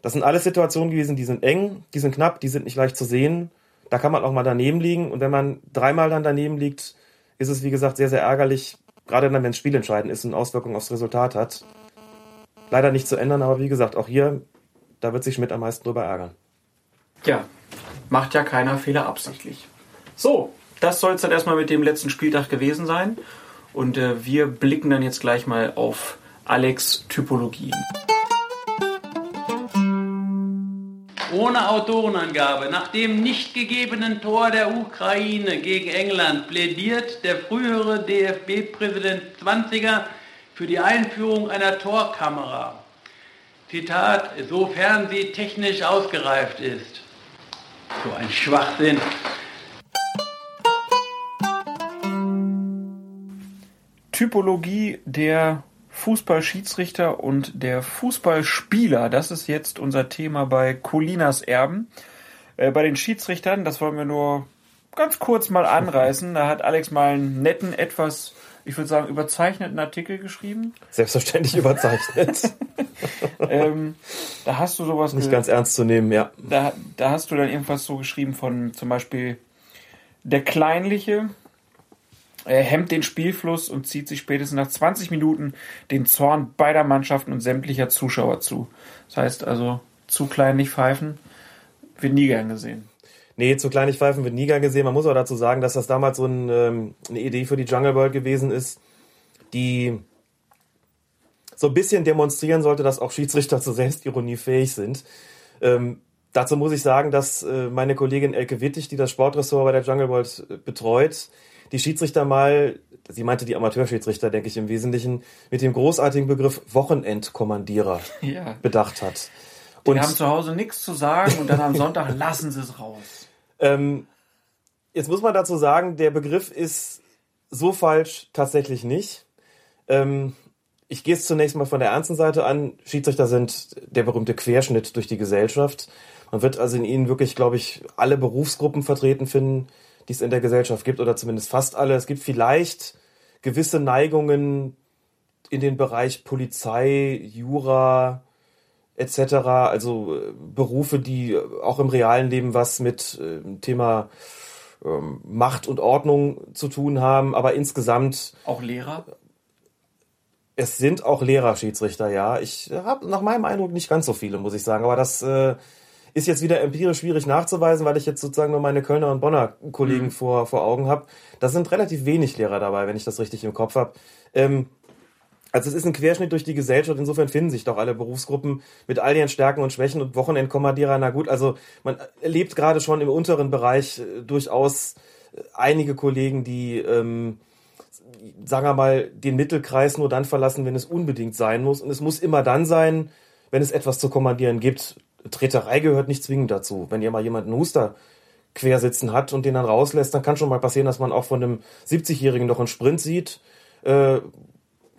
das sind alles Situationen gewesen, die sind eng, die sind knapp, die sind nicht leicht zu sehen. Da kann man auch mal daneben liegen und wenn man dreimal dann daneben liegt, ist es wie gesagt sehr, sehr ärgerlich, gerade dann, wenn es spielentscheidend ist und Auswirkungen aufs Resultat hat. Leider nicht zu ändern, aber wie gesagt, auch hier, da wird sich Schmidt am meisten drüber ärgern. Ja, macht ja keiner Fehler absichtlich. So, das soll es dann erstmal mit dem letzten Spieltag gewesen sein. Und äh, wir blicken dann jetzt gleich mal auf Alex Typologie. Ohne Autorenangabe, nach dem nicht gegebenen Tor der Ukraine gegen England plädiert der frühere DFB-Präsident 20er für die Einführung einer Torkamera. Zitat, sofern sie technisch ausgereift ist. So ein Schwachsinn. Typologie der Fußballschiedsrichter und der Fußballspieler. Das ist jetzt unser Thema bei Colinas Erben. Äh, bei den Schiedsrichtern, das wollen wir nur ganz kurz mal anreißen. Da hat Alex mal einen netten, etwas, ich würde sagen, überzeichneten Artikel geschrieben. Selbstverständlich überzeichnet. *laughs* ähm, da hast du sowas. Nicht ganz ernst zu nehmen, ja. Da, da hast du dann irgendwas so geschrieben von zum Beispiel der Kleinliche, er hemmt den Spielfluss und zieht sich spätestens nach 20 Minuten den Zorn beider Mannschaften und sämtlicher Zuschauer zu. Das heißt also, zu klein nicht pfeifen, wird nie gern gesehen. Nee, zu klein nicht pfeifen wird nie gern gesehen. Man muss auch dazu sagen, dass das damals so ein, ähm, eine Idee für die Jungle World gewesen ist, die so ein bisschen demonstrieren sollte, dass auch Schiedsrichter zur Selbstironie fähig sind. Ähm, dazu muss ich sagen, dass äh, meine Kollegin Elke Wittig, die das Sportressort bei der Jungle World äh, betreut, die Schiedsrichter mal, sie meinte die Amateurschiedsrichter, denke ich im Wesentlichen, mit dem großartigen Begriff Wochenendkommandierer *laughs* ja. bedacht hat. Die und haben zu Hause nichts zu sagen und dann am Sonntag *laughs* lassen sie es raus. Ähm, jetzt muss man dazu sagen, der Begriff ist so falsch tatsächlich nicht. Ähm, ich gehe es zunächst mal von der ernsten Seite an. Schiedsrichter sind der berühmte Querschnitt durch die Gesellschaft. Man wird also in ihnen wirklich, glaube ich, alle Berufsgruppen vertreten finden, die es in der Gesellschaft gibt, oder zumindest fast alle. Es gibt vielleicht gewisse Neigungen in den Bereich Polizei, Jura etc., also äh, Berufe, die auch im realen Leben was mit äh, Thema ähm, Macht und Ordnung zu tun haben, aber insgesamt. Auch Lehrer? Es sind auch Lehrer-Schiedsrichter, ja. Ich habe nach meinem Eindruck nicht ganz so viele, muss ich sagen. Aber das äh, ist jetzt wieder empirisch schwierig nachzuweisen, weil ich jetzt sozusagen nur meine Kölner und Bonner Kollegen mhm. vor, vor Augen habe. Da sind relativ wenig Lehrer dabei, wenn ich das richtig im Kopf habe. Ähm, also es ist ein Querschnitt durch die Gesellschaft, insofern finden sich doch alle Berufsgruppen mit all ihren Stärken und Schwächen und Wochenendkommandierer. Na gut, also man erlebt gerade schon im unteren Bereich äh, durchaus äh, einige Kollegen, die, ähm, sagen wir mal, den Mittelkreis nur dann verlassen, wenn es unbedingt sein muss. Und es muss immer dann sein, wenn es etwas zu kommandieren gibt. Treterei gehört nicht zwingend dazu. Wenn ihr mal jemanden Huster quersitzen hat und den dann rauslässt, dann kann schon mal passieren, dass man auch von einem 70-Jährigen noch einen Sprint sieht äh,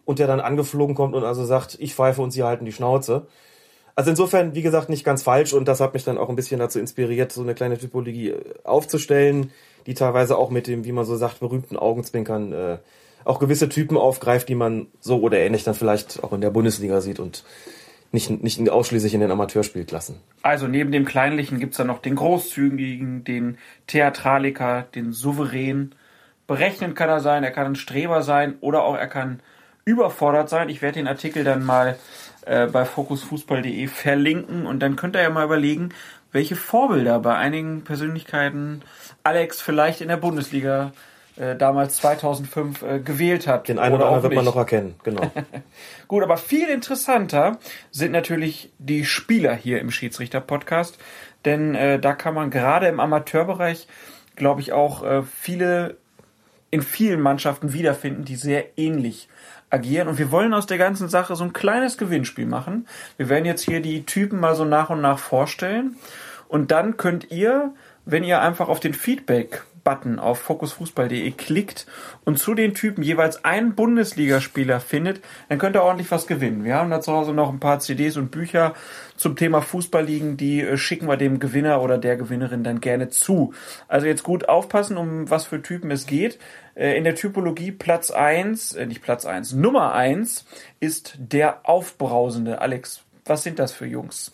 und der dann angeflogen kommt und also sagt, ich pfeife und sie halten die Schnauze. Also insofern, wie gesagt, nicht ganz falsch und das hat mich dann auch ein bisschen dazu inspiriert, so eine kleine Typologie äh, aufzustellen, die teilweise auch mit dem, wie man so sagt, berühmten Augenzwinkern äh, auch gewisse Typen aufgreift, die man so oder ähnlich dann vielleicht auch in der Bundesliga sieht und nicht, nicht ausschließlich in den Amateurspielklassen. Also neben dem Kleinlichen gibt es dann noch den Großzügigen, den Theatraliker, den Souverän. Berechnen kann er sein, er kann ein Streber sein oder auch er kann überfordert sein. Ich werde den Artikel dann mal äh, bei fokusfußball.de verlinken und dann könnt ihr ja mal überlegen, welche Vorbilder bei einigen Persönlichkeiten Alex vielleicht in der Bundesliga äh, damals 2005 äh, gewählt hat. Den einen oder, oder anderen wird man noch erkennen, genau. *laughs* Gut, aber viel interessanter sind natürlich die Spieler hier im Schiedsrichter-Podcast, denn äh, da kann man gerade im Amateurbereich, glaube ich, auch äh, viele in vielen Mannschaften wiederfinden, die sehr ähnlich agieren. Und wir wollen aus der ganzen Sache so ein kleines Gewinnspiel machen. Wir werden jetzt hier die Typen mal so nach und nach vorstellen. Und dann könnt ihr, wenn ihr einfach auf den Feedback Button auf fokusfußball.de klickt und zu den Typen jeweils einen Bundesligaspieler findet, dann könnt ihr ordentlich was gewinnen. Wir haben da zu Hause noch ein paar CDs und Bücher zum Thema Fußball liegen, die äh, schicken wir dem Gewinner oder der Gewinnerin dann gerne zu. Also jetzt gut aufpassen, um was für Typen es geht. Äh, in der Typologie Platz 1, äh, nicht Platz 1, Nummer 1 ist der Aufbrausende. Alex, was sind das für Jungs?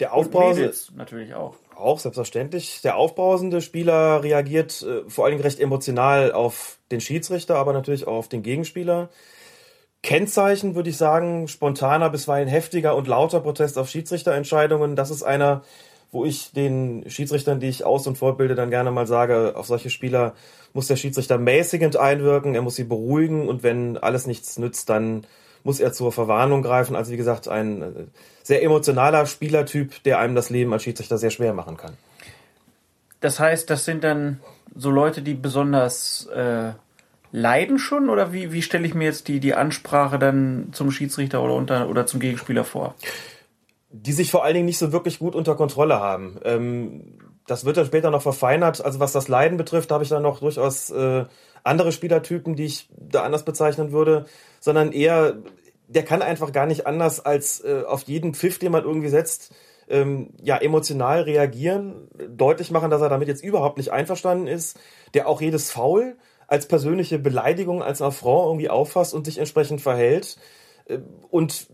Der Aufbrausende. natürlich auch. Auch selbstverständlich. Der aufbrausende Spieler reagiert äh, vor allen Dingen recht emotional auf den Schiedsrichter, aber natürlich auch auf den Gegenspieler. Kennzeichen würde ich sagen, spontaner, bisweilen heftiger und lauter Protest auf Schiedsrichterentscheidungen. Das ist einer, wo ich den Schiedsrichtern, die ich aus- und fortbilde, dann gerne mal sage, auf solche Spieler muss der Schiedsrichter mäßigend einwirken, er muss sie beruhigen und wenn alles nichts nützt, dann muss er zur Verwarnung greifen. Also wie gesagt, ein äh, sehr emotionaler Spielertyp, der einem das Leben als Schiedsrichter sehr schwer machen kann. Das heißt, das sind dann so Leute, die besonders äh, leiden schon oder wie, wie stelle ich mir jetzt die, die Ansprache dann zum Schiedsrichter oder, unter, oder zum Gegenspieler vor? Die sich vor allen Dingen nicht so wirklich gut unter Kontrolle haben. Ähm, das wird dann später noch verfeinert. Also was das Leiden betrifft, habe ich dann noch durchaus äh, andere Spielertypen, die ich da anders bezeichnen würde, sondern eher, der kann einfach gar nicht anders als äh, auf jeden Pfiff, den man irgendwie setzt, ähm, ja, emotional reagieren, deutlich machen, dass er damit jetzt überhaupt nicht einverstanden ist, der auch jedes Foul als persönliche Beleidigung, als Affront irgendwie auffasst und sich entsprechend verhält. Äh, und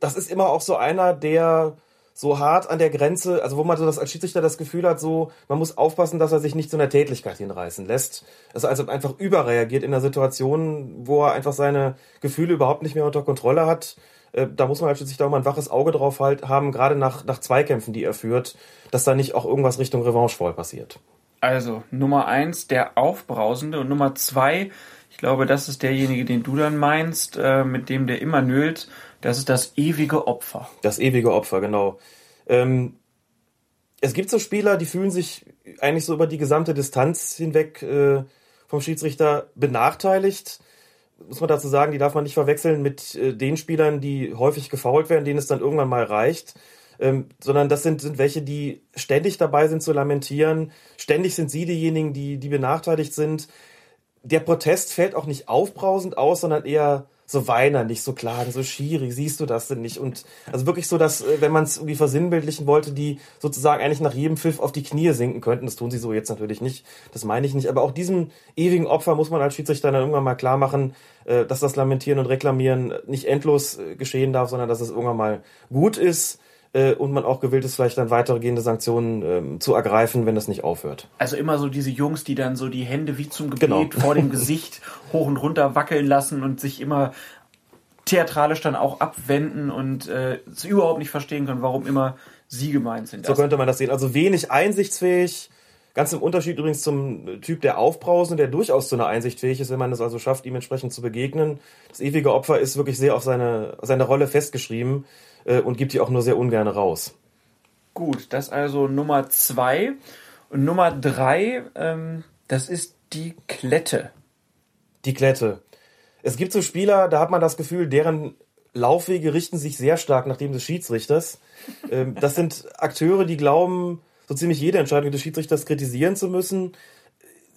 das ist immer auch so einer, der so hart an der Grenze, also wo man so das als Schiedsrichter das Gefühl hat, so, man muss aufpassen, dass er sich nicht zu einer Tätlichkeit hinreißen lässt. Also, also einfach überreagiert in einer Situation, wo er einfach seine Gefühle überhaupt nicht mehr unter Kontrolle hat. Äh, da muss man halt sich da mal ein waches Auge drauf halt haben, gerade nach, nach Zweikämpfen, die er führt, dass da nicht auch irgendwas Richtung Revanche passiert. Also, Nummer eins, der Aufbrausende und Nummer zwei, ich glaube, das ist derjenige, den du dann meinst, äh, mit dem der immer nölt das ist das ewige Opfer. Das ewige Opfer, genau. Ähm, es gibt so Spieler, die fühlen sich eigentlich so über die gesamte Distanz hinweg äh, vom Schiedsrichter benachteiligt. Muss man dazu sagen, die darf man nicht verwechseln mit äh, den Spielern, die häufig gefault werden, denen es dann irgendwann mal reicht. Ähm, sondern das sind, sind welche, die ständig dabei sind zu lamentieren. Ständig sind sie diejenigen, die, die benachteiligt sind. Der Protest fällt auch nicht aufbrausend aus, sondern eher so weinerlich, so klagen, so schierig, siehst du das denn nicht? Und also wirklich so, dass, äh, wenn man es irgendwie versinnbildlichen wollte, die sozusagen eigentlich nach jedem Pfiff auf die Knie sinken könnten. Das tun sie so jetzt natürlich nicht. Das meine ich nicht. Aber auch diesem ewigen Opfer muss man als Schiedsrichter dann irgendwann mal klar machen, äh, dass das Lamentieren und Reklamieren nicht endlos äh, geschehen darf, sondern dass es irgendwann mal gut ist und man auch gewillt ist, vielleicht dann weitergehende Sanktionen ähm, zu ergreifen, wenn das nicht aufhört. Also immer so diese Jungs, die dann so die Hände wie zum Gebet genau. vor dem *laughs* Gesicht hoch und runter wackeln lassen und sich immer theatralisch dann auch abwenden und äh, es überhaupt nicht verstehen können, warum immer sie gemeint sind. So könnte man das sehen. Also wenig einsichtsfähig, ganz im Unterschied übrigens zum Typ der Aufbrausende, der durchaus zu einer Einsicht fähig ist, wenn man es also schafft, ihm entsprechend zu begegnen. Das ewige Opfer ist wirklich sehr auf seine, seine Rolle festgeschrieben äh, und gibt die auch nur sehr ungern raus. Gut, das also Nummer zwei. Und Nummer drei, ähm, das ist die Klette. Die Klette. Es gibt so Spieler, da hat man das Gefühl, deren Laufwege richten sich sehr stark nach dem des Schiedsrichters. *laughs* Ähm, das sind Akteure, die glauben, so ziemlich jede Entscheidung des Schiedsrichters kritisieren zu müssen.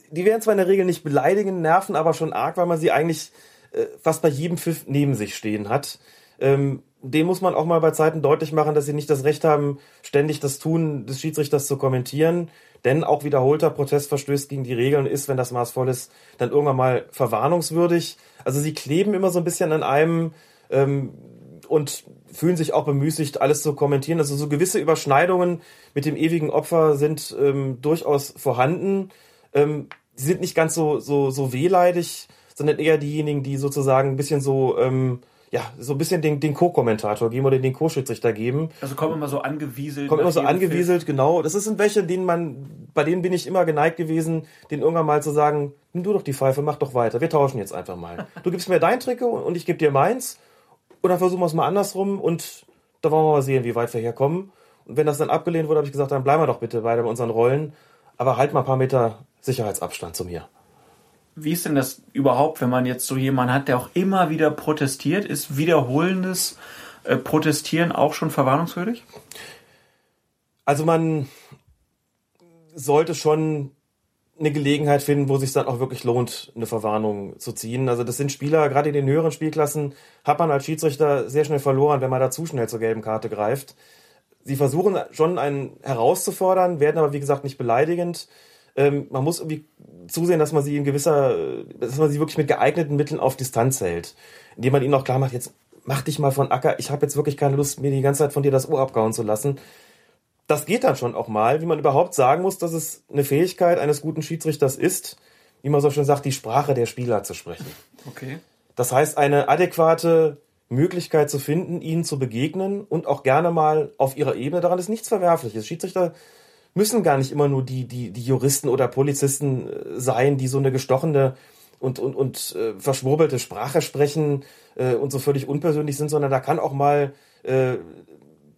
Die werden zwar in der Regel nicht beleidigen, nerven aber schon arg, weil man sie eigentlich äh, fast bei jedem Pfiff neben sich stehen hat. Ähm, dem muss man auch mal bei Zeiten deutlich machen, dass sie nicht das Recht haben, ständig das Tun des Schiedsrichters zu kommentieren. Denn auch wiederholter Protest verstößt gegen die Regeln ist, wenn das maßvoll ist, dann irgendwann mal verwarnungswürdig. Also sie kleben immer so ein bisschen an einem ähm, und fühlen sich auch bemüßigt, alles zu kommentieren. Also so gewisse Überschneidungen mit dem ewigen Opfer sind ähm, durchaus vorhanden. Ähm, sie sind nicht ganz so, so, so wehleidig, sondern eher diejenigen, die sozusagen ein bisschen so ähm, ja, so ein bisschen den, den Co-Kommentator geben oder den Co-Schiedsrichter geben. Also kommen immer so angewieselt. Kommen immer so angewieselt, Film. genau. Das sind welche, denen man, bei denen bin ich immer geneigt gewesen, den irgendwann mal zu sagen, nimm du doch die Pfeife, mach doch weiter. Wir tauschen jetzt einfach mal. Du gibst mir dein Trikot und ich gebe dir meins. Und dann versuchen wir es mal andersrum und da wollen wir mal sehen, wie weit wir herkommen. Und wenn das dann abgelehnt wurde, habe ich gesagt, dann bleiben wir doch bitte weiter bei unseren Rollen. Aber halt mal ein paar Meter Sicherheitsabstand zu mir. Wie ist denn das überhaupt, wenn man jetzt so jemanden hat, der auch immer wieder protestiert? Ist wiederholendes äh, Protestieren auch schon verwarnungswürdig? Also man sollte schon eine Gelegenheit finden, wo es sich dann auch wirklich lohnt, eine Verwarnung zu ziehen. Also das sind Spieler, gerade in den höheren Spielklassen hat man als Schiedsrichter sehr schnell verloren, wenn man da zu schnell zur gelben Karte greift. Sie versuchen schon einen herauszufordern, werden aber wie gesagt nicht beleidigend. Ähm, man muss irgendwie zusehen, dass man sie in gewisser, dass man sie wirklich mit geeigneten Mitteln auf Distanz hält. Indem man ihnen auch klar macht, jetzt mach dich mal von Acker, ich habe jetzt wirklich keine Lust, mir die ganze Zeit von dir das Ohr abgauen zu lassen. Das geht dann schon auch mal, wie man überhaupt sagen muss, dass es eine Fähigkeit eines guten Schiedsrichters ist, wie man so schön sagt, die Sprache der Spieler zu sprechen. Okay. Das heißt, eine adäquate Möglichkeit zu finden, ihnen zu begegnen und auch gerne mal auf ihrer Ebene. Daran ist nichts Verwerfliches. Schiedsrichter müssen gar nicht immer nur die, die, die Juristen oder Polizisten äh, sein, die so eine gestochene und, und, und äh, verschwurbelte Sprache sprechen äh, und so völlig unpersönlich sind, sondern da kann auch mal äh,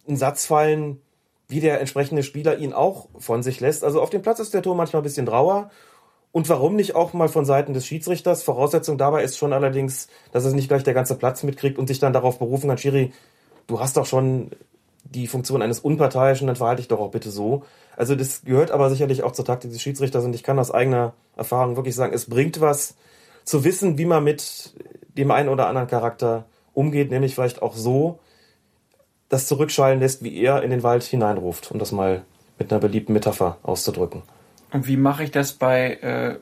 ein Satz fallen, wie der entsprechende Spieler ihn auch von sich lässt. Also auf dem Platz ist der Tor manchmal ein bisschen drauer. Und warum nicht auch mal von Seiten des Schiedsrichters? Voraussetzung dabei ist schon allerdings, dass es nicht gleich der ganze Platz mitkriegt und sich dann darauf berufen kann, Schiri, du hast doch schon die Funktion eines Unparteiischen, dann verhalte ich doch auch bitte so. Also das gehört aber sicherlich auch zur Taktik des Schiedsrichters und ich kann aus eigener Erfahrung wirklich sagen, es bringt was zu wissen, wie man mit dem einen oder anderen Charakter umgeht, nämlich vielleicht auch so, das zurückschallen lässt, wie er in den Wald hineinruft, um das mal mit einer beliebten Metapher auszudrücken. Und wie mache ich das bei äh,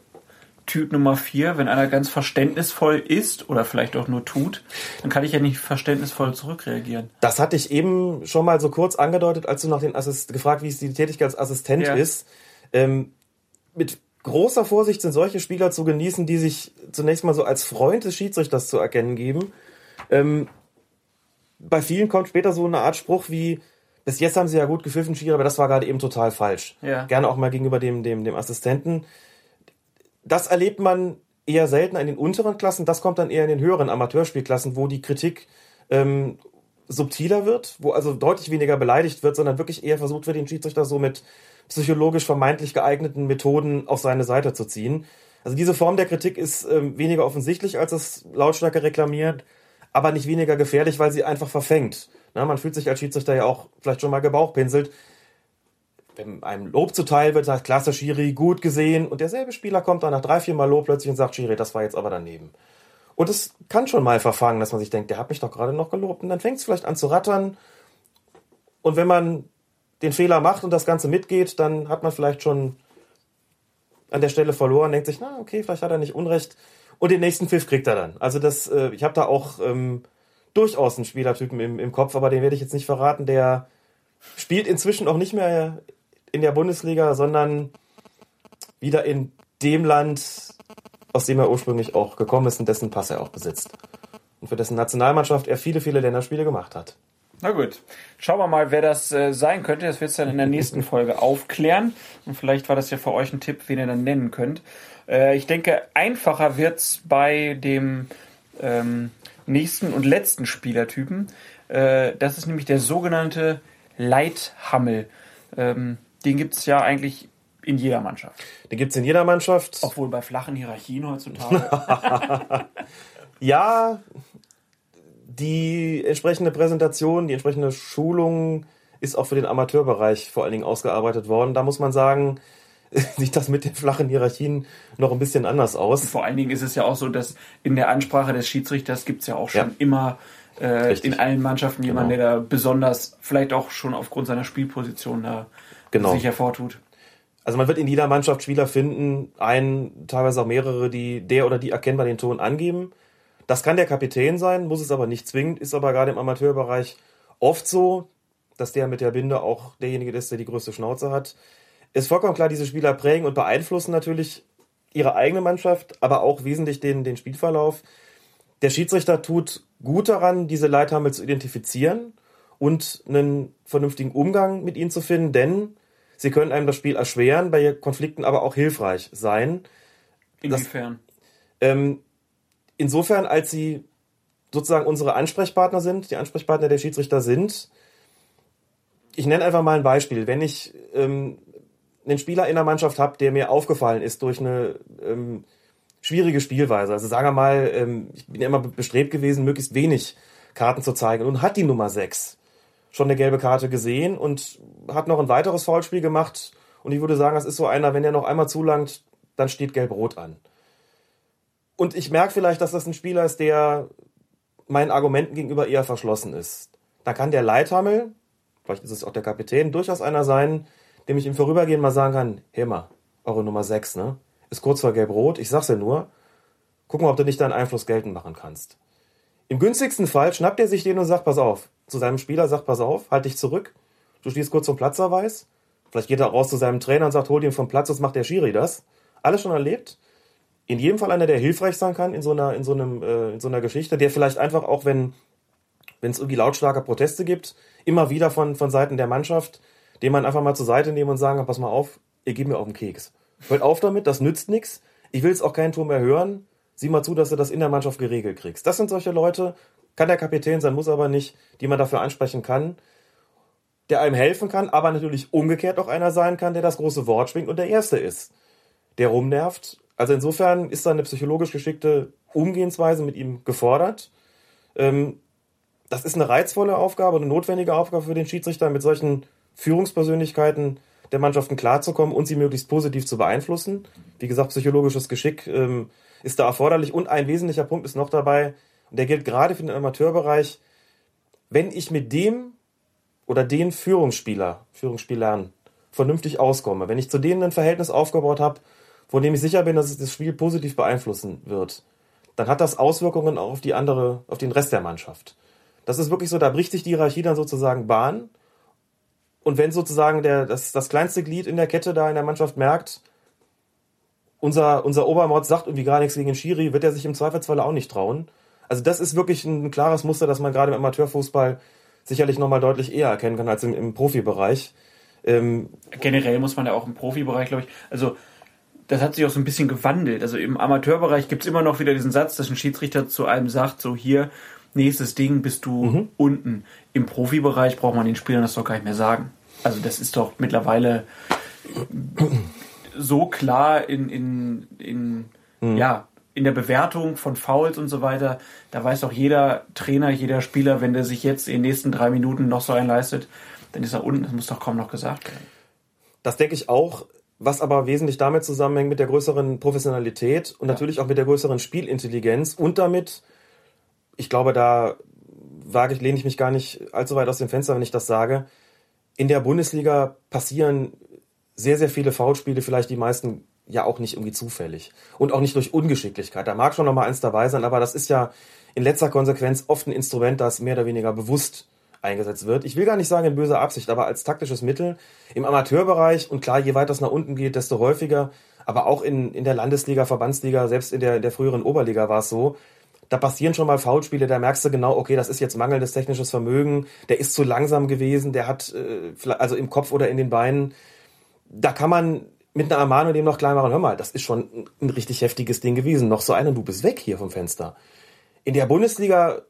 Typ Nummer 4, wenn einer ganz verständnisvoll ist oder vielleicht auch nur tut, dann kann ich ja nicht verständnisvoll zurückreagieren. Das hatte ich eben schon mal so kurz angedeutet, als du nach den Assist gefragt, wie es die Tätigkeit als Assistent ja. ist. Ähm, mit großer Vorsicht sind solche Spieler zu genießen, die sich zunächst mal so als Freund des Schiedsrichters zu erkennen geben. Ähm, bei vielen kommt später so eine Art Spruch wie, bis jetzt haben sie ja gut gepfiffen, Schiri, aber das war gerade eben total falsch. Ja. Gerne auch mal gegenüber dem, dem, dem Assistenten das erlebt man eher selten in den unteren Klassen. Das kommt dann eher in den höheren Amateurspielklassen, wo die Kritik ähm, subtiler wird, wo also deutlich weniger beleidigt wird, sondern wirklich eher versucht wird, den Schiedsrichter so mit psychologisch vermeintlich geeigneten Methoden auf seine Seite zu ziehen. Also diese Form der Kritik ist ähm, weniger offensichtlich, als es lautstarke reklamiert, aber nicht weniger gefährlich, weil sie einfach verfängt. Na, man fühlt sich als Schiedsrichter ja auch vielleicht schon mal gebauchpinselt, wenn einem Lob zuteil wird, sagt, klasse Schiri, gut gesehen. Und derselbe Spieler kommt dann nach drei, vier Mal Lob plötzlich und sagt, Schiri, das war jetzt aber daneben. Und es kann schon mal verfangen, dass man sich denkt, der hat mich doch gerade noch gelobt. Und dann fängt es vielleicht an zu rattern. Und wenn man den Fehler macht und das Ganze mitgeht, dann hat man vielleicht schon an der Stelle verloren, denkt sich, na, okay, vielleicht hat er nicht Unrecht. Und den nächsten Pfiff kriegt er dann. Also das, äh, ich habe da auch ähm, durchaus einen Spielertypen im, im Kopf, aber den werde ich jetzt nicht verraten. Der spielt inzwischen auch nicht mehr in der Bundesliga, sondern wieder in dem Land, aus dem er ursprünglich auch gekommen ist und dessen Pass er auch besitzt. Und für dessen Nationalmannschaft er viele, viele Länderspiele gemacht hat. Na gut, schauen wir mal, wer das äh, sein könnte. Das wird es dann in der nächsten Folge aufklären. Und vielleicht war das ja für euch ein Tipp, wen ihr dann nennen könnt. Äh, ich denke, einfacher wird's bei dem ähm, nächsten und letzten Spielertypen. Äh, das ist nämlich der sogenannte Leithammel. Ähm, den gibt's ja eigentlich in jeder Mannschaft. Den gibt's in jeder Mannschaft. Obwohl bei flachen Hierarchien heutzutage. *laughs* ja, die entsprechende Präsentation, die entsprechende Schulung ist auch für den Amateurbereich vor allen Dingen ausgearbeitet worden. Da muss man sagen, *laughs* sieht das mit den flachen Hierarchien noch ein bisschen anders aus. Vor allen Dingen ist es ja auch so, dass in der Ansprache des Schiedsrichters gibt's ja auch schon ja. immer äh, in allen Mannschaften jemanden, genau. der da besonders, vielleicht auch schon aufgrund seiner Spielposition da genau. sich hervortut. Also man wird in jeder Mannschaft Spieler finden, einen, teilweise auch mehrere, die der oder die erkennbar den Ton angeben. Das kann der Kapitän sein, muss es aber nicht zwingend, ist aber gerade im Amateurbereich oft so, dass der mit der Binde auch derjenige ist, der die größte Schnauze hat. Ist vollkommen klar, diese Spieler prägen und beeinflussen natürlich ihre eigene Mannschaft, aber auch wesentlich den, den Spielverlauf. Der Schiedsrichter tut gut daran, diese Leithammel zu identifizieren und einen vernünftigen Umgang mit ihnen zu finden, denn sie können einem das Spiel erschweren, bei Konflikten aber auch hilfreich sein. Inwiefern? Das, ähm, insofern, als sie sozusagen unsere Ansprechpartner sind, die Ansprechpartner der Schiedsrichter sind. Ich nenne einfach mal ein Beispiel. Wenn ich ähm, einen Spieler in der Mannschaft habe, der mir aufgefallen ist durch eine ähm, schwierige Spielweise, also sagen wir mal, ähm, ich bin immer bestrebt gewesen, möglichst wenig Karten zu zeigen und hat die Nummer 6 schon eine gelbe Karte gesehen und hat noch ein weiteres Foulspiel gemacht und ich würde sagen, das ist so einer, wenn er noch einmal zulangt, dann steht gelb-rot an. Und ich merke vielleicht, dass das ein Spieler ist, der meinen Argumenten gegenüber eher verschlossen ist. Da kann der Leithammel, vielleicht ist es auch der Kapitän, durchaus einer sein, dem ich im Vorübergehen mal sagen kann, hey mal, eure Nummer 6, ne? Ist kurz vor Gelb-Rot, ich sag's dir nur. Guck mal, ob du nicht deinen Einfluss geltend machen kannst. Im günstigsten Fall schnappt er sich den und sagt, pass auf, zu seinem Spieler, sagt, pass auf, halt dich zurück. Du stehst kurz zum Platzerweis. Vielleicht geht er raus zu seinem Trainer und sagt, hol ihn vom Platz, was macht der Schiri das. Alles schon erlebt in jedem Fall einer, der hilfreich sein kann in so einer, in so einem, äh, in so einer Geschichte, der vielleicht einfach auch, wenn es irgendwie lautstarke Proteste gibt, immer wieder von, von Seiten der Mannschaft, den man einfach mal zur Seite nehmen und sagen, pass mal auf, ihr gebt mir auf den Keks. Hört auf damit, das nützt nichts. Ich will jetzt auch keinen Tor mehr hören. Sieh mal zu, dass du das in der Mannschaft geregelt kriegst. Das sind solche Leute, kann der Kapitän sein, muss aber nicht, die man dafür ansprechen kann, der einem helfen kann, aber natürlich umgekehrt auch einer sein kann, der das große Wort schwingt und der Erste ist, der rumnervt also insofern ist da eine psychologisch geschickte Umgehensweise mit ihm gefordert. Ähm, das ist eine reizvolle Aufgabe, eine notwendige Aufgabe für den Schiedsrichter, mit solchen Führungspersönlichkeiten der Mannschaften klarzukommen und sie möglichst positiv zu beeinflussen. Wie gesagt, psychologisches Geschick ähm, ist da erforderlich. Und ein wesentlicher Punkt ist noch dabei, und der gilt gerade für den Amateurbereich, wenn ich mit dem oder den Führungsspieler, Führungsspielern vernünftig auskomme, wenn ich zu denen ein Verhältnis aufgebaut habe, von dem ich sicher bin, dass es das Spiel positiv beeinflussen wird, dann hat das Auswirkungen auch auf die andere, auf den Rest der Mannschaft. Das ist wirklich so, da bricht sich die Hierarchie dann sozusagen Bahn. Und wenn sozusagen der, das, das kleinste Glied in der Kette da in der Mannschaft merkt, unser, unser Obermord sagt irgendwie gar nichts gegen den Schiri, wird er sich im Zweifelsfall auch nicht trauen. Also das ist wirklich ein klares Muster, das man gerade im Amateurfußball sicherlich nochmal deutlich eher erkennen kann als im, im Profibereich. Ähm, Generell muss man ja auch im Profibereich, glaube ich, also das hat sich auch so ein bisschen gewandelt. Also im Amateurbereich gibt es immer noch wieder diesen Satz, dass ein Schiedsrichter zu einem sagt, so hier, nächstes Ding bist du mhm. unten. Im Profibereich braucht man den Spielern das doch gar nicht mehr sagen. Also das ist doch mittlerweile so klar in, in, in mhm. ja, in der Bewertung von Fouls und so weiter, da weiß doch jeder Trainer, jeder Spieler, wenn der sich jetzt in den nächsten drei Minuten noch so einen leistet, dann ist er unten, das muss doch kaum noch gesagt werden. Das denke ich auch was aber wesentlich damit zusammenhängt mit der größeren Professionalität und natürlich auch mit der größeren Spielintelligenz und damit, ich glaube, da wage ich, lehne ich mich gar nicht allzu weit aus dem Fenster, wenn ich das sage. In der Bundesliga passieren sehr, sehr viele Foulspiele, vielleicht die meisten ja auch nicht irgendwie zufällig. Und auch nicht durch Ungeschicklichkeit. Da mag schon noch mal eins dabei sein, aber das ist ja in letzter Konsequenz oft ein Instrument, das mehr oder weniger bewusst eingesetzt wird. Ich will gar nicht sagen in böser Absicht, aber als taktisches Mittel im Amateurbereich. Und klar, je weiter es nach unten geht, desto häufiger, aber auch in, in der Landesliga, Verbandsliga, selbst in der, in der früheren Oberliga war es so, da passieren schon mal Foulspiele, da merkst du genau, okay, das ist jetzt mangelndes technisches Vermögen, der ist zu langsam gewesen, der hat, äh, also im Kopf oder in den Beinen, da kann man mit einer Amano dem noch klein machen, hör mal, das ist schon ein, ein richtig heftiges Ding gewesen, noch so einer, du bist weg hier vom Fenster. In der Bundesliga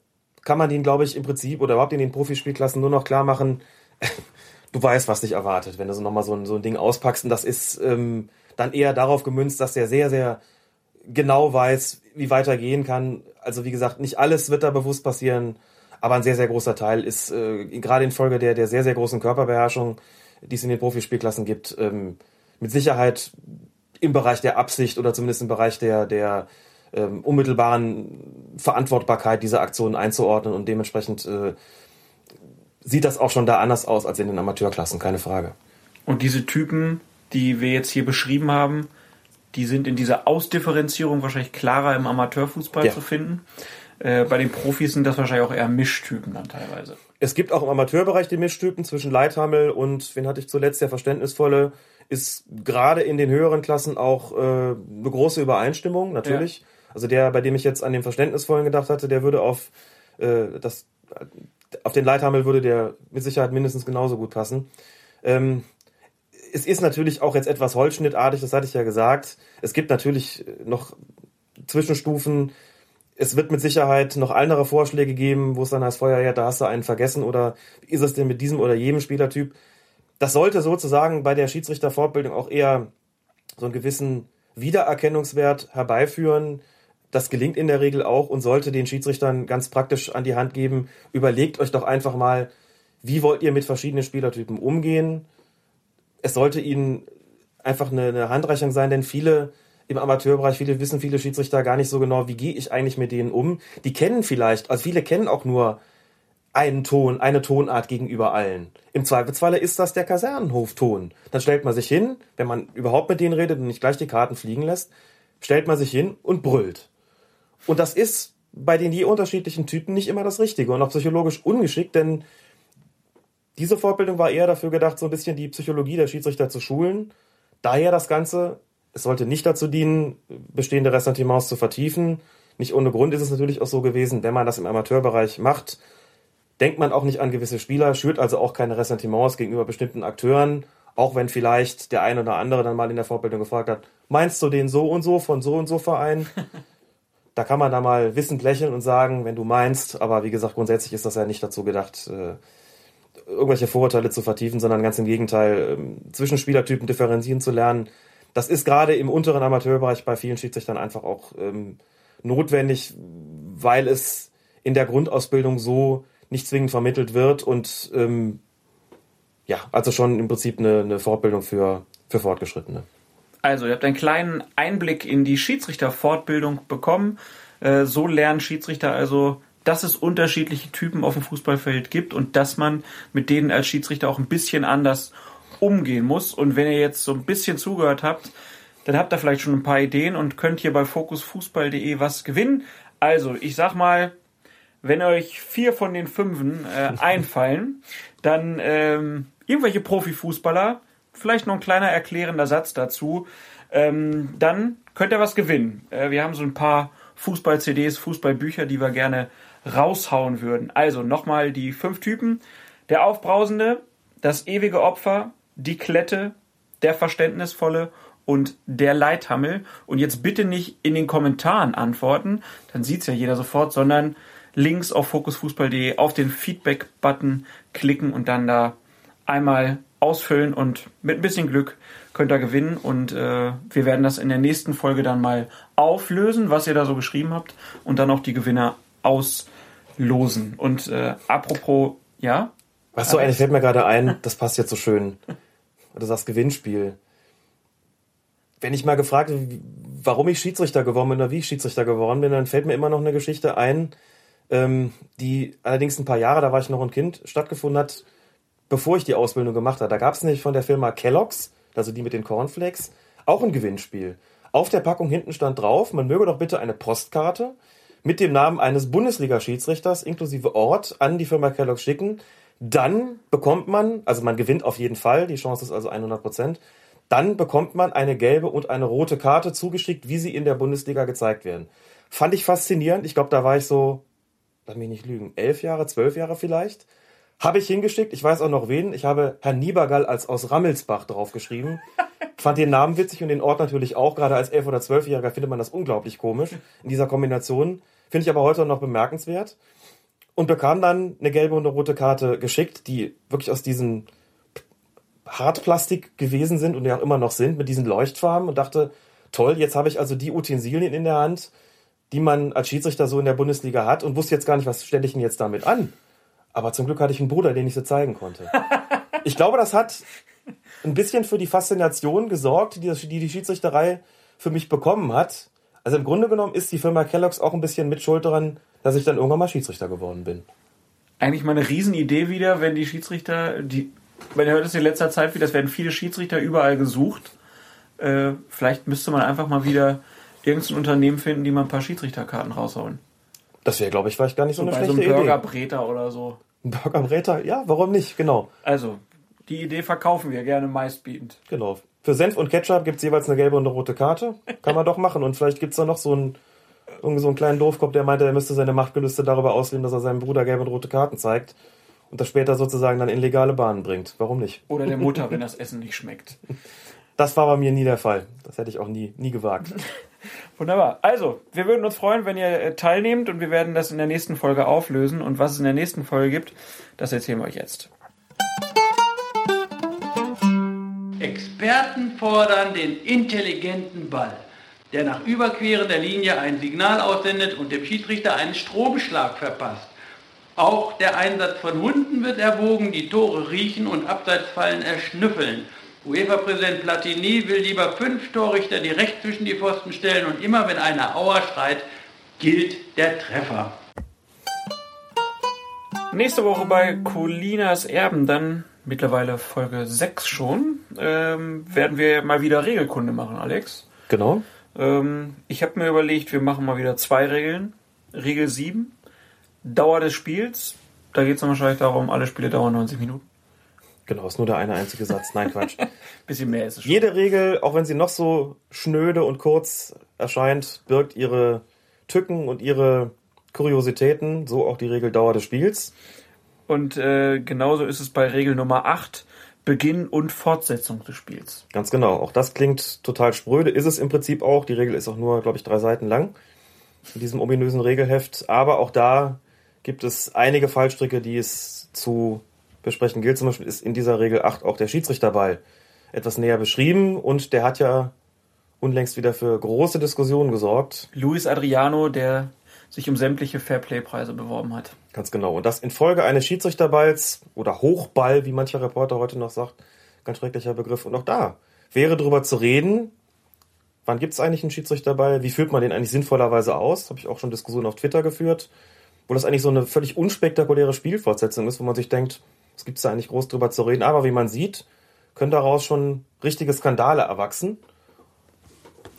kann man den, glaube ich, im Prinzip oder überhaupt in den Profispielklassen nur noch klar machen, *laughs* du weißt, was dich erwartet, wenn du so nochmal so ein, so ein Ding auspackst. Und das ist ähm, dann eher darauf gemünzt, dass der sehr, sehr genau weiß, wie weiter gehen kann. Also wie gesagt, nicht alles wird da bewusst passieren, aber ein sehr, sehr großer Teil ist, äh, gerade infolge der, der sehr, sehr großen Körperbeherrschung, die es in den Profispielklassen gibt, ähm, mit Sicherheit im Bereich der Absicht oder zumindest im Bereich der, der ähm, unmittelbaren Verantwortbarkeit dieser Aktionen einzuordnen und dementsprechend äh, sieht das auch schon da anders aus als in den Amateurklassen, keine Frage. Und diese Typen, die wir jetzt hier beschrieben haben, die sind in dieser Ausdifferenzierung wahrscheinlich klarer im Amateurfußball ja. zu finden. Äh, bei den Profis sind das wahrscheinlich auch eher Mischtypen dann teilweise. Es gibt auch im Amateurbereich die Mischtypen zwischen Leithammel und, wen hatte ich zuletzt, der Verständnisvolle, ist gerade in den höheren Klassen auch äh, eine große Übereinstimmung, natürlich. Ja. Also der, bei dem ich jetzt an den Verständnisvollen gedacht hatte, der würde auf äh, das auf den Leithammel würde der mit Sicherheit mindestens genauso gut passen. Ähm, es ist natürlich auch jetzt etwas holzschnittartig, das hatte ich ja gesagt. Es gibt natürlich noch Zwischenstufen. Es wird mit Sicherheit noch andere Vorschläge geben, wo es dann heißt, Feuer, ja, da hast du einen vergessen oder wie ist es denn mit diesem oder jenem Spielertyp? Das sollte sozusagen bei der Schiedsrichterfortbildung auch eher so einen gewissen Wiedererkennungswert herbeiführen, das gelingt in der Regel auch und sollte den Schiedsrichtern ganz praktisch an die Hand geben. Überlegt euch doch einfach mal, wie wollt ihr mit verschiedenen Spielertypen umgehen? Es sollte ihnen einfach eine, eine Handreichung sein, denn viele im Amateurbereich, viele wissen viele Schiedsrichter gar nicht so genau, wie gehe ich eigentlich mit denen um. Die kennen vielleicht, also viele kennen auch nur einen Ton, eine Tonart gegenüber allen. Im Zweifelsfalle ist das der Kasernenhofton. Dann stellt man sich hin, wenn man überhaupt mit denen redet und nicht gleich die Karten fliegen lässt, stellt man sich hin und brüllt. Und das ist bei den je unterschiedlichen Typen nicht immer das Richtige und auch psychologisch ungeschickt, denn diese Fortbildung war eher dafür gedacht, so ein bisschen die Psychologie der Schiedsrichter zu schulen. Daher das Ganze, es sollte nicht dazu dienen, bestehende Ressentiments zu vertiefen. Nicht ohne Grund ist es natürlich auch so gewesen, wenn man das im Amateurbereich macht, denkt man auch nicht an gewisse Spieler, schürt also auch keine Ressentiments gegenüber bestimmten Akteuren, auch wenn vielleicht der eine oder andere dann mal in der Fortbildung gefragt hat, meinst du den so und so von so und so Verein? *laughs* da kann man da mal wissend lächeln und sagen, wenn du meinst, aber wie gesagt, grundsätzlich ist das ja nicht dazu gedacht, äh, irgendwelche Vorurteile zu vertiefen, sondern ganz im Gegenteil, ähm, zwischen Spielertypen differenzieren zu lernen. Das ist gerade im unteren Amateurbereich bei vielen Schiedsrichtern einfach auch ähm, notwendig, weil es in der Grundausbildung so nicht zwingend vermittelt wird und ähm, ja, also schon im Prinzip eine, eine Fortbildung für, für Fortgeschrittene. Also, ihr habt einen kleinen Einblick in die Schiedsrichterfortbildung bekommen. Äh, so lernen Schiedsrichter also, dass es unterschiedliche Typen auf dem Fußballfeld gibt und dass man mit denen als Schiedsrichter auch ein bisschen anders umgehen muss. Und wenn ihr jetzt so ein bisschen zugehört habt, dann habt ihr vielleicht schon ein paar Ideen und könnt hier bei fokusfußball.de was gewinnen. Also, ich sag mal, wenn euch vier von den Fünfen äh, einfallen, *laughs* dann ähm, irgendwelche Profifußballer, vielleicht noch ein kleiner erklärender Satz dazu. Ähm, dann könnt ihr was gewinnen. Äh, wir haben so ein paar Fußball-CDs, Fußballbücher, die wir gerne raushauen würden. Also nochmal die fünf Typen. Der Aufbrausende, das ewige Opfer, die Klette, der Verständnisvolle und der Leithammel. Und jetzt bitte nicht in den Kommentaren antworten, dann sieht es ja jeder sofort, sondern links auf fokusfußball.de auf den Feedback-Button klicken und dann da einmal ausfüllen und mit ein bisschen Glück könnt ihr gewinnen und äh, wir werden das in der nächsten Folge dann mal auflösen, was ihr da so geschrieben habt und dann auch die Gewinner auslosen. Und äh, apropos, ja? Was so, eigentlich fällt mir gerade ein, das passt jetzt so schön. Du sagst Gewinnspiel. wenn ich mal gefragt warum ich Schiedsrichter geworden bin oder wie ich Schiedsrichter geworden bin, dann fällt mir immer noch eine Geschichte ein, ähm, die allerdings ein paar Jahre, da war ich noch ein Kind, stattgefunden hat, bevor ich die Ausbildung gemacht habe. Da gab es nämlich von der Firma Kellogg's, also die mit den Cornflakes, auch ein Gewinnspiel. Auf der Packung hinten stand drauf, man möge doch bitte eine Postkarte mit dem Namen eines Bundesliga-Schiedsrichters inklusive Ort an die Firma Kellogg's schicken. Dann bekommt man, also man gewinnt auf jeden Fall, die Chance ist also 100 Prozent, dann bekommt man eine gelbe und eine rote Karte zugeschickt, wie sie in der Bundesliga gezeigt werden. Fand ich faszinierend. Ich glaube, da war ich so, lass mich nicht lügen, elf Jahre, zwölf Jahre vielleicht. Habe ich hingeschickt. Ich weiß auch noch wen. Ich habe Herrn Niebergall als aus Rammelsbach draufgeschrieben. Fand den Namen witzig und den Ort natürlich auch. Gerade als elf- oder zwölfjähriger findet man das unglaublich komisch in dieser Kombination. Finde ich aber heute noch bemerkenswert. Und bekam dann eine gelbe und eine rote Karte geschickt, die wirklich aus diesen Hartplastik gewesen sind und ja auch immer noch sind mit diesen Leuchtfarben und dachte, toll, jetzt habe ich also die Utensilien in der Hand, die man als Schiedsrichter so in der Bundesliga hat und wusste jetzt gar nicht, was stelle ich denn jetzt damit an. Aber zum Glück hatte ich einen Bruder, den ich so zeigen konnte. *laughs* Ich glaube, das hat ein bisschen für die Faszination gesorgt, die die, Schiedsrichterei für mich bekommen hat. Also im Grunde genommen ist die Firma Kellogg's auch ein bisschen mit Schuld daran, dass ich dann irgendwann mal Schiedsrichter geworden bin. Eigentlich mal eine Riesenidee wieder, wenn die Schiedsrichter, die man hört es in letzter Zeit wieder, es werden viele Schiedsrichter überall gesucht. Äh, vielleicht müsste man einfach mal wieder irgendein Unternehmen finden, die mal ein paar Schiedsrichterkarten rausholen. Das wäre, glaube ich, vielleicht gar nicht so, so eine schlechte Idee. so ein Burgerbräter oder so. Ein Burgerbräter? Ja, warum nicht? Genau. Also, die Idee verkaufen wir gerne meistbietend. Genau. Für Senf und Ketchup gibt es jeweils eine gelbe und eine rote Karte. Kann man doch machen. Und vielleicht gibt es da noch so einen, irgendwie so einen kleinen Doofkopf, der meinte, er müsste seine Machtgelüste darüber ausleben, dass er seinem Bruder gelbe und rote Karten zeigt und das später sozusagen dann in legale Bahnen bringt. Warum nicht? Oder der Mutter, wenn das Essen nicht schmeckt. *laughs* Das war bei mir nie der Fall. Das hätte ich auch nie, nie gewagt. *laughs* Wunderbar. Also, wir würden uns freuen, wenn ihr äh, teilnehmt und wir werden das in der nächsten Folge auflösen. Und was es in der nächsten Folge gibt, das erzählen wir euch jetzt. Experten fordern den intelligenten Ball, der nach Überqueren der Linie ein Signal aussendet und dem Schiedsrichter einen Stromschlag verpasst. Auch der Einsatz von Hunden wird erwogen, die Tore riechen und Abseitsfallen erschnüffeln. UEFA-Präsident Platini will lieber fünf Torrichter direkt zwischen die Pfosten stellen und immer wenn einer Auer schreit, gilt der Treffer. Nächste Woche bei Colinas Erben, dann mittlerweile Folge 6 schon, ähm, werden wir mal wieder Regelkunde machen, Alex. Genau. Ähm, ich habe mir überlegt, wir machen mal wieder zwei Regeln. Regel 7, Dauer des Spiels, da geht es dann wahrscheinlich darum, alle Spiele dauern 90 Minuten. Genau, ist nur der eine einzige Satz. Nein, Quatsch. *laughs* Bisschen mehr ist es schon. Jede Regel, auch wenn sie noch so schnöde und kurz erscheint, birgt ihre Tücken und ihre Kuriositäten, so auch die Regel Dauer des Spiels. Und äh, genauso ist es bei Regel Nummer 8, Beginn und Fortsetzung des Spiels. Ganz genau. Auch das klingt total spröde, ist es im Prinzip auch. Die Regel ist auch nur, glaube ich, drei Seiten lang in diesem ominösen Regelheft. Aber auch da gibt es einige Fallstricke, die es zu besprechen gilt. Zum Beispiel ist in dieser Regel 8 auch der Schiedsrichterball etwas näher beschrieben und der hat ja unlängst wieder für große Diskussionen gesorgt. Luis Adriano, der sich um sämtliche Fairplay-Preise beworben hat. Ganz genau. Und das infolge eines Schiedsrichterballs oder Hochball, wie mancher Reporter heute noch sagt, ganz schrecklicher Begriff. Und auch da wäre darüber zu reden, wann gibt es eigentlich einen Schiedsrichterball, wie führt man den eigentlich sinnvollerweise aus? Habe ich auch schon Diskussionen auf Twitter geführt, wo das eigentlich so eine völlig unspektakuläre Spielfortsetzung ist, wo man sich denkt, was gibt es da eigentlich groß drüber zu reden? Aber wie man sieht, können daraus schon richtige Skandale erwachsen.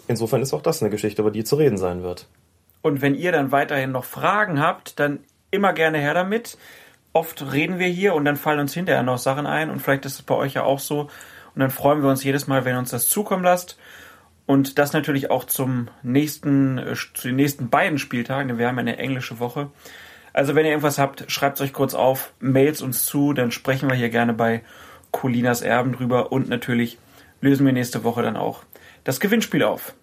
Insofern ist auch das eine Geschichte, über die zu reden sein wird. Und wenn ihr dann weiterhin noch Fragen habt, dann immer gerne her damit. Oft reden wir hier und dann fallen uns hinterher noch Sachen ein und vielleicht ist es bei euch ja auch so. Und dann freuen wir uns jedes Mal, wenn ihr uns das zukommen lasst. Und das natürlich auch zum nächsten, äh, zu den nächsten beiden Spieltagen, denn wir haben eine englische Woche. Also wenn ihr irgendwas habt, schreibt es euch kurz auf, mails uns zu, dann sprechen wir hier gerne bei Colinas Erben drüber und natürlich lösen wir nächste Woche dann auch das Gewinnspiel auf.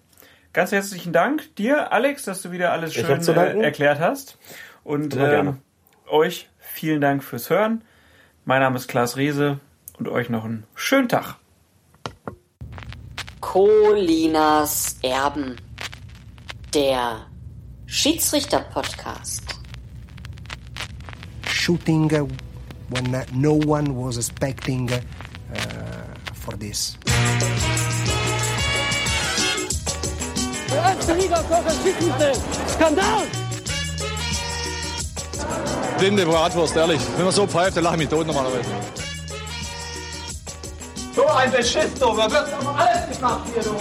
Ganz herzlichen Dank dir, Alex, dass du wieder alles schön äh, erklärt hast. Und äh, euch vielen Dank fürs Hören. Mein Name ist Klaas Riese und euch noch einen schönen Tag. Colinas Erben. Der Schiedsrichter-Podcast. Shooting uh, when uh, no one was expecting uh, for this. Skandal! Blinde Bratwurst, ehrlich. Wenn man so pfeift, dann lache ich mich tot normalerweise. So ein Beschiss, du. Da wird doch alles gemacht hier, du.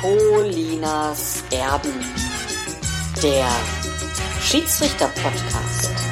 Colinas Erben. Der Schiedsrichter-Podcast.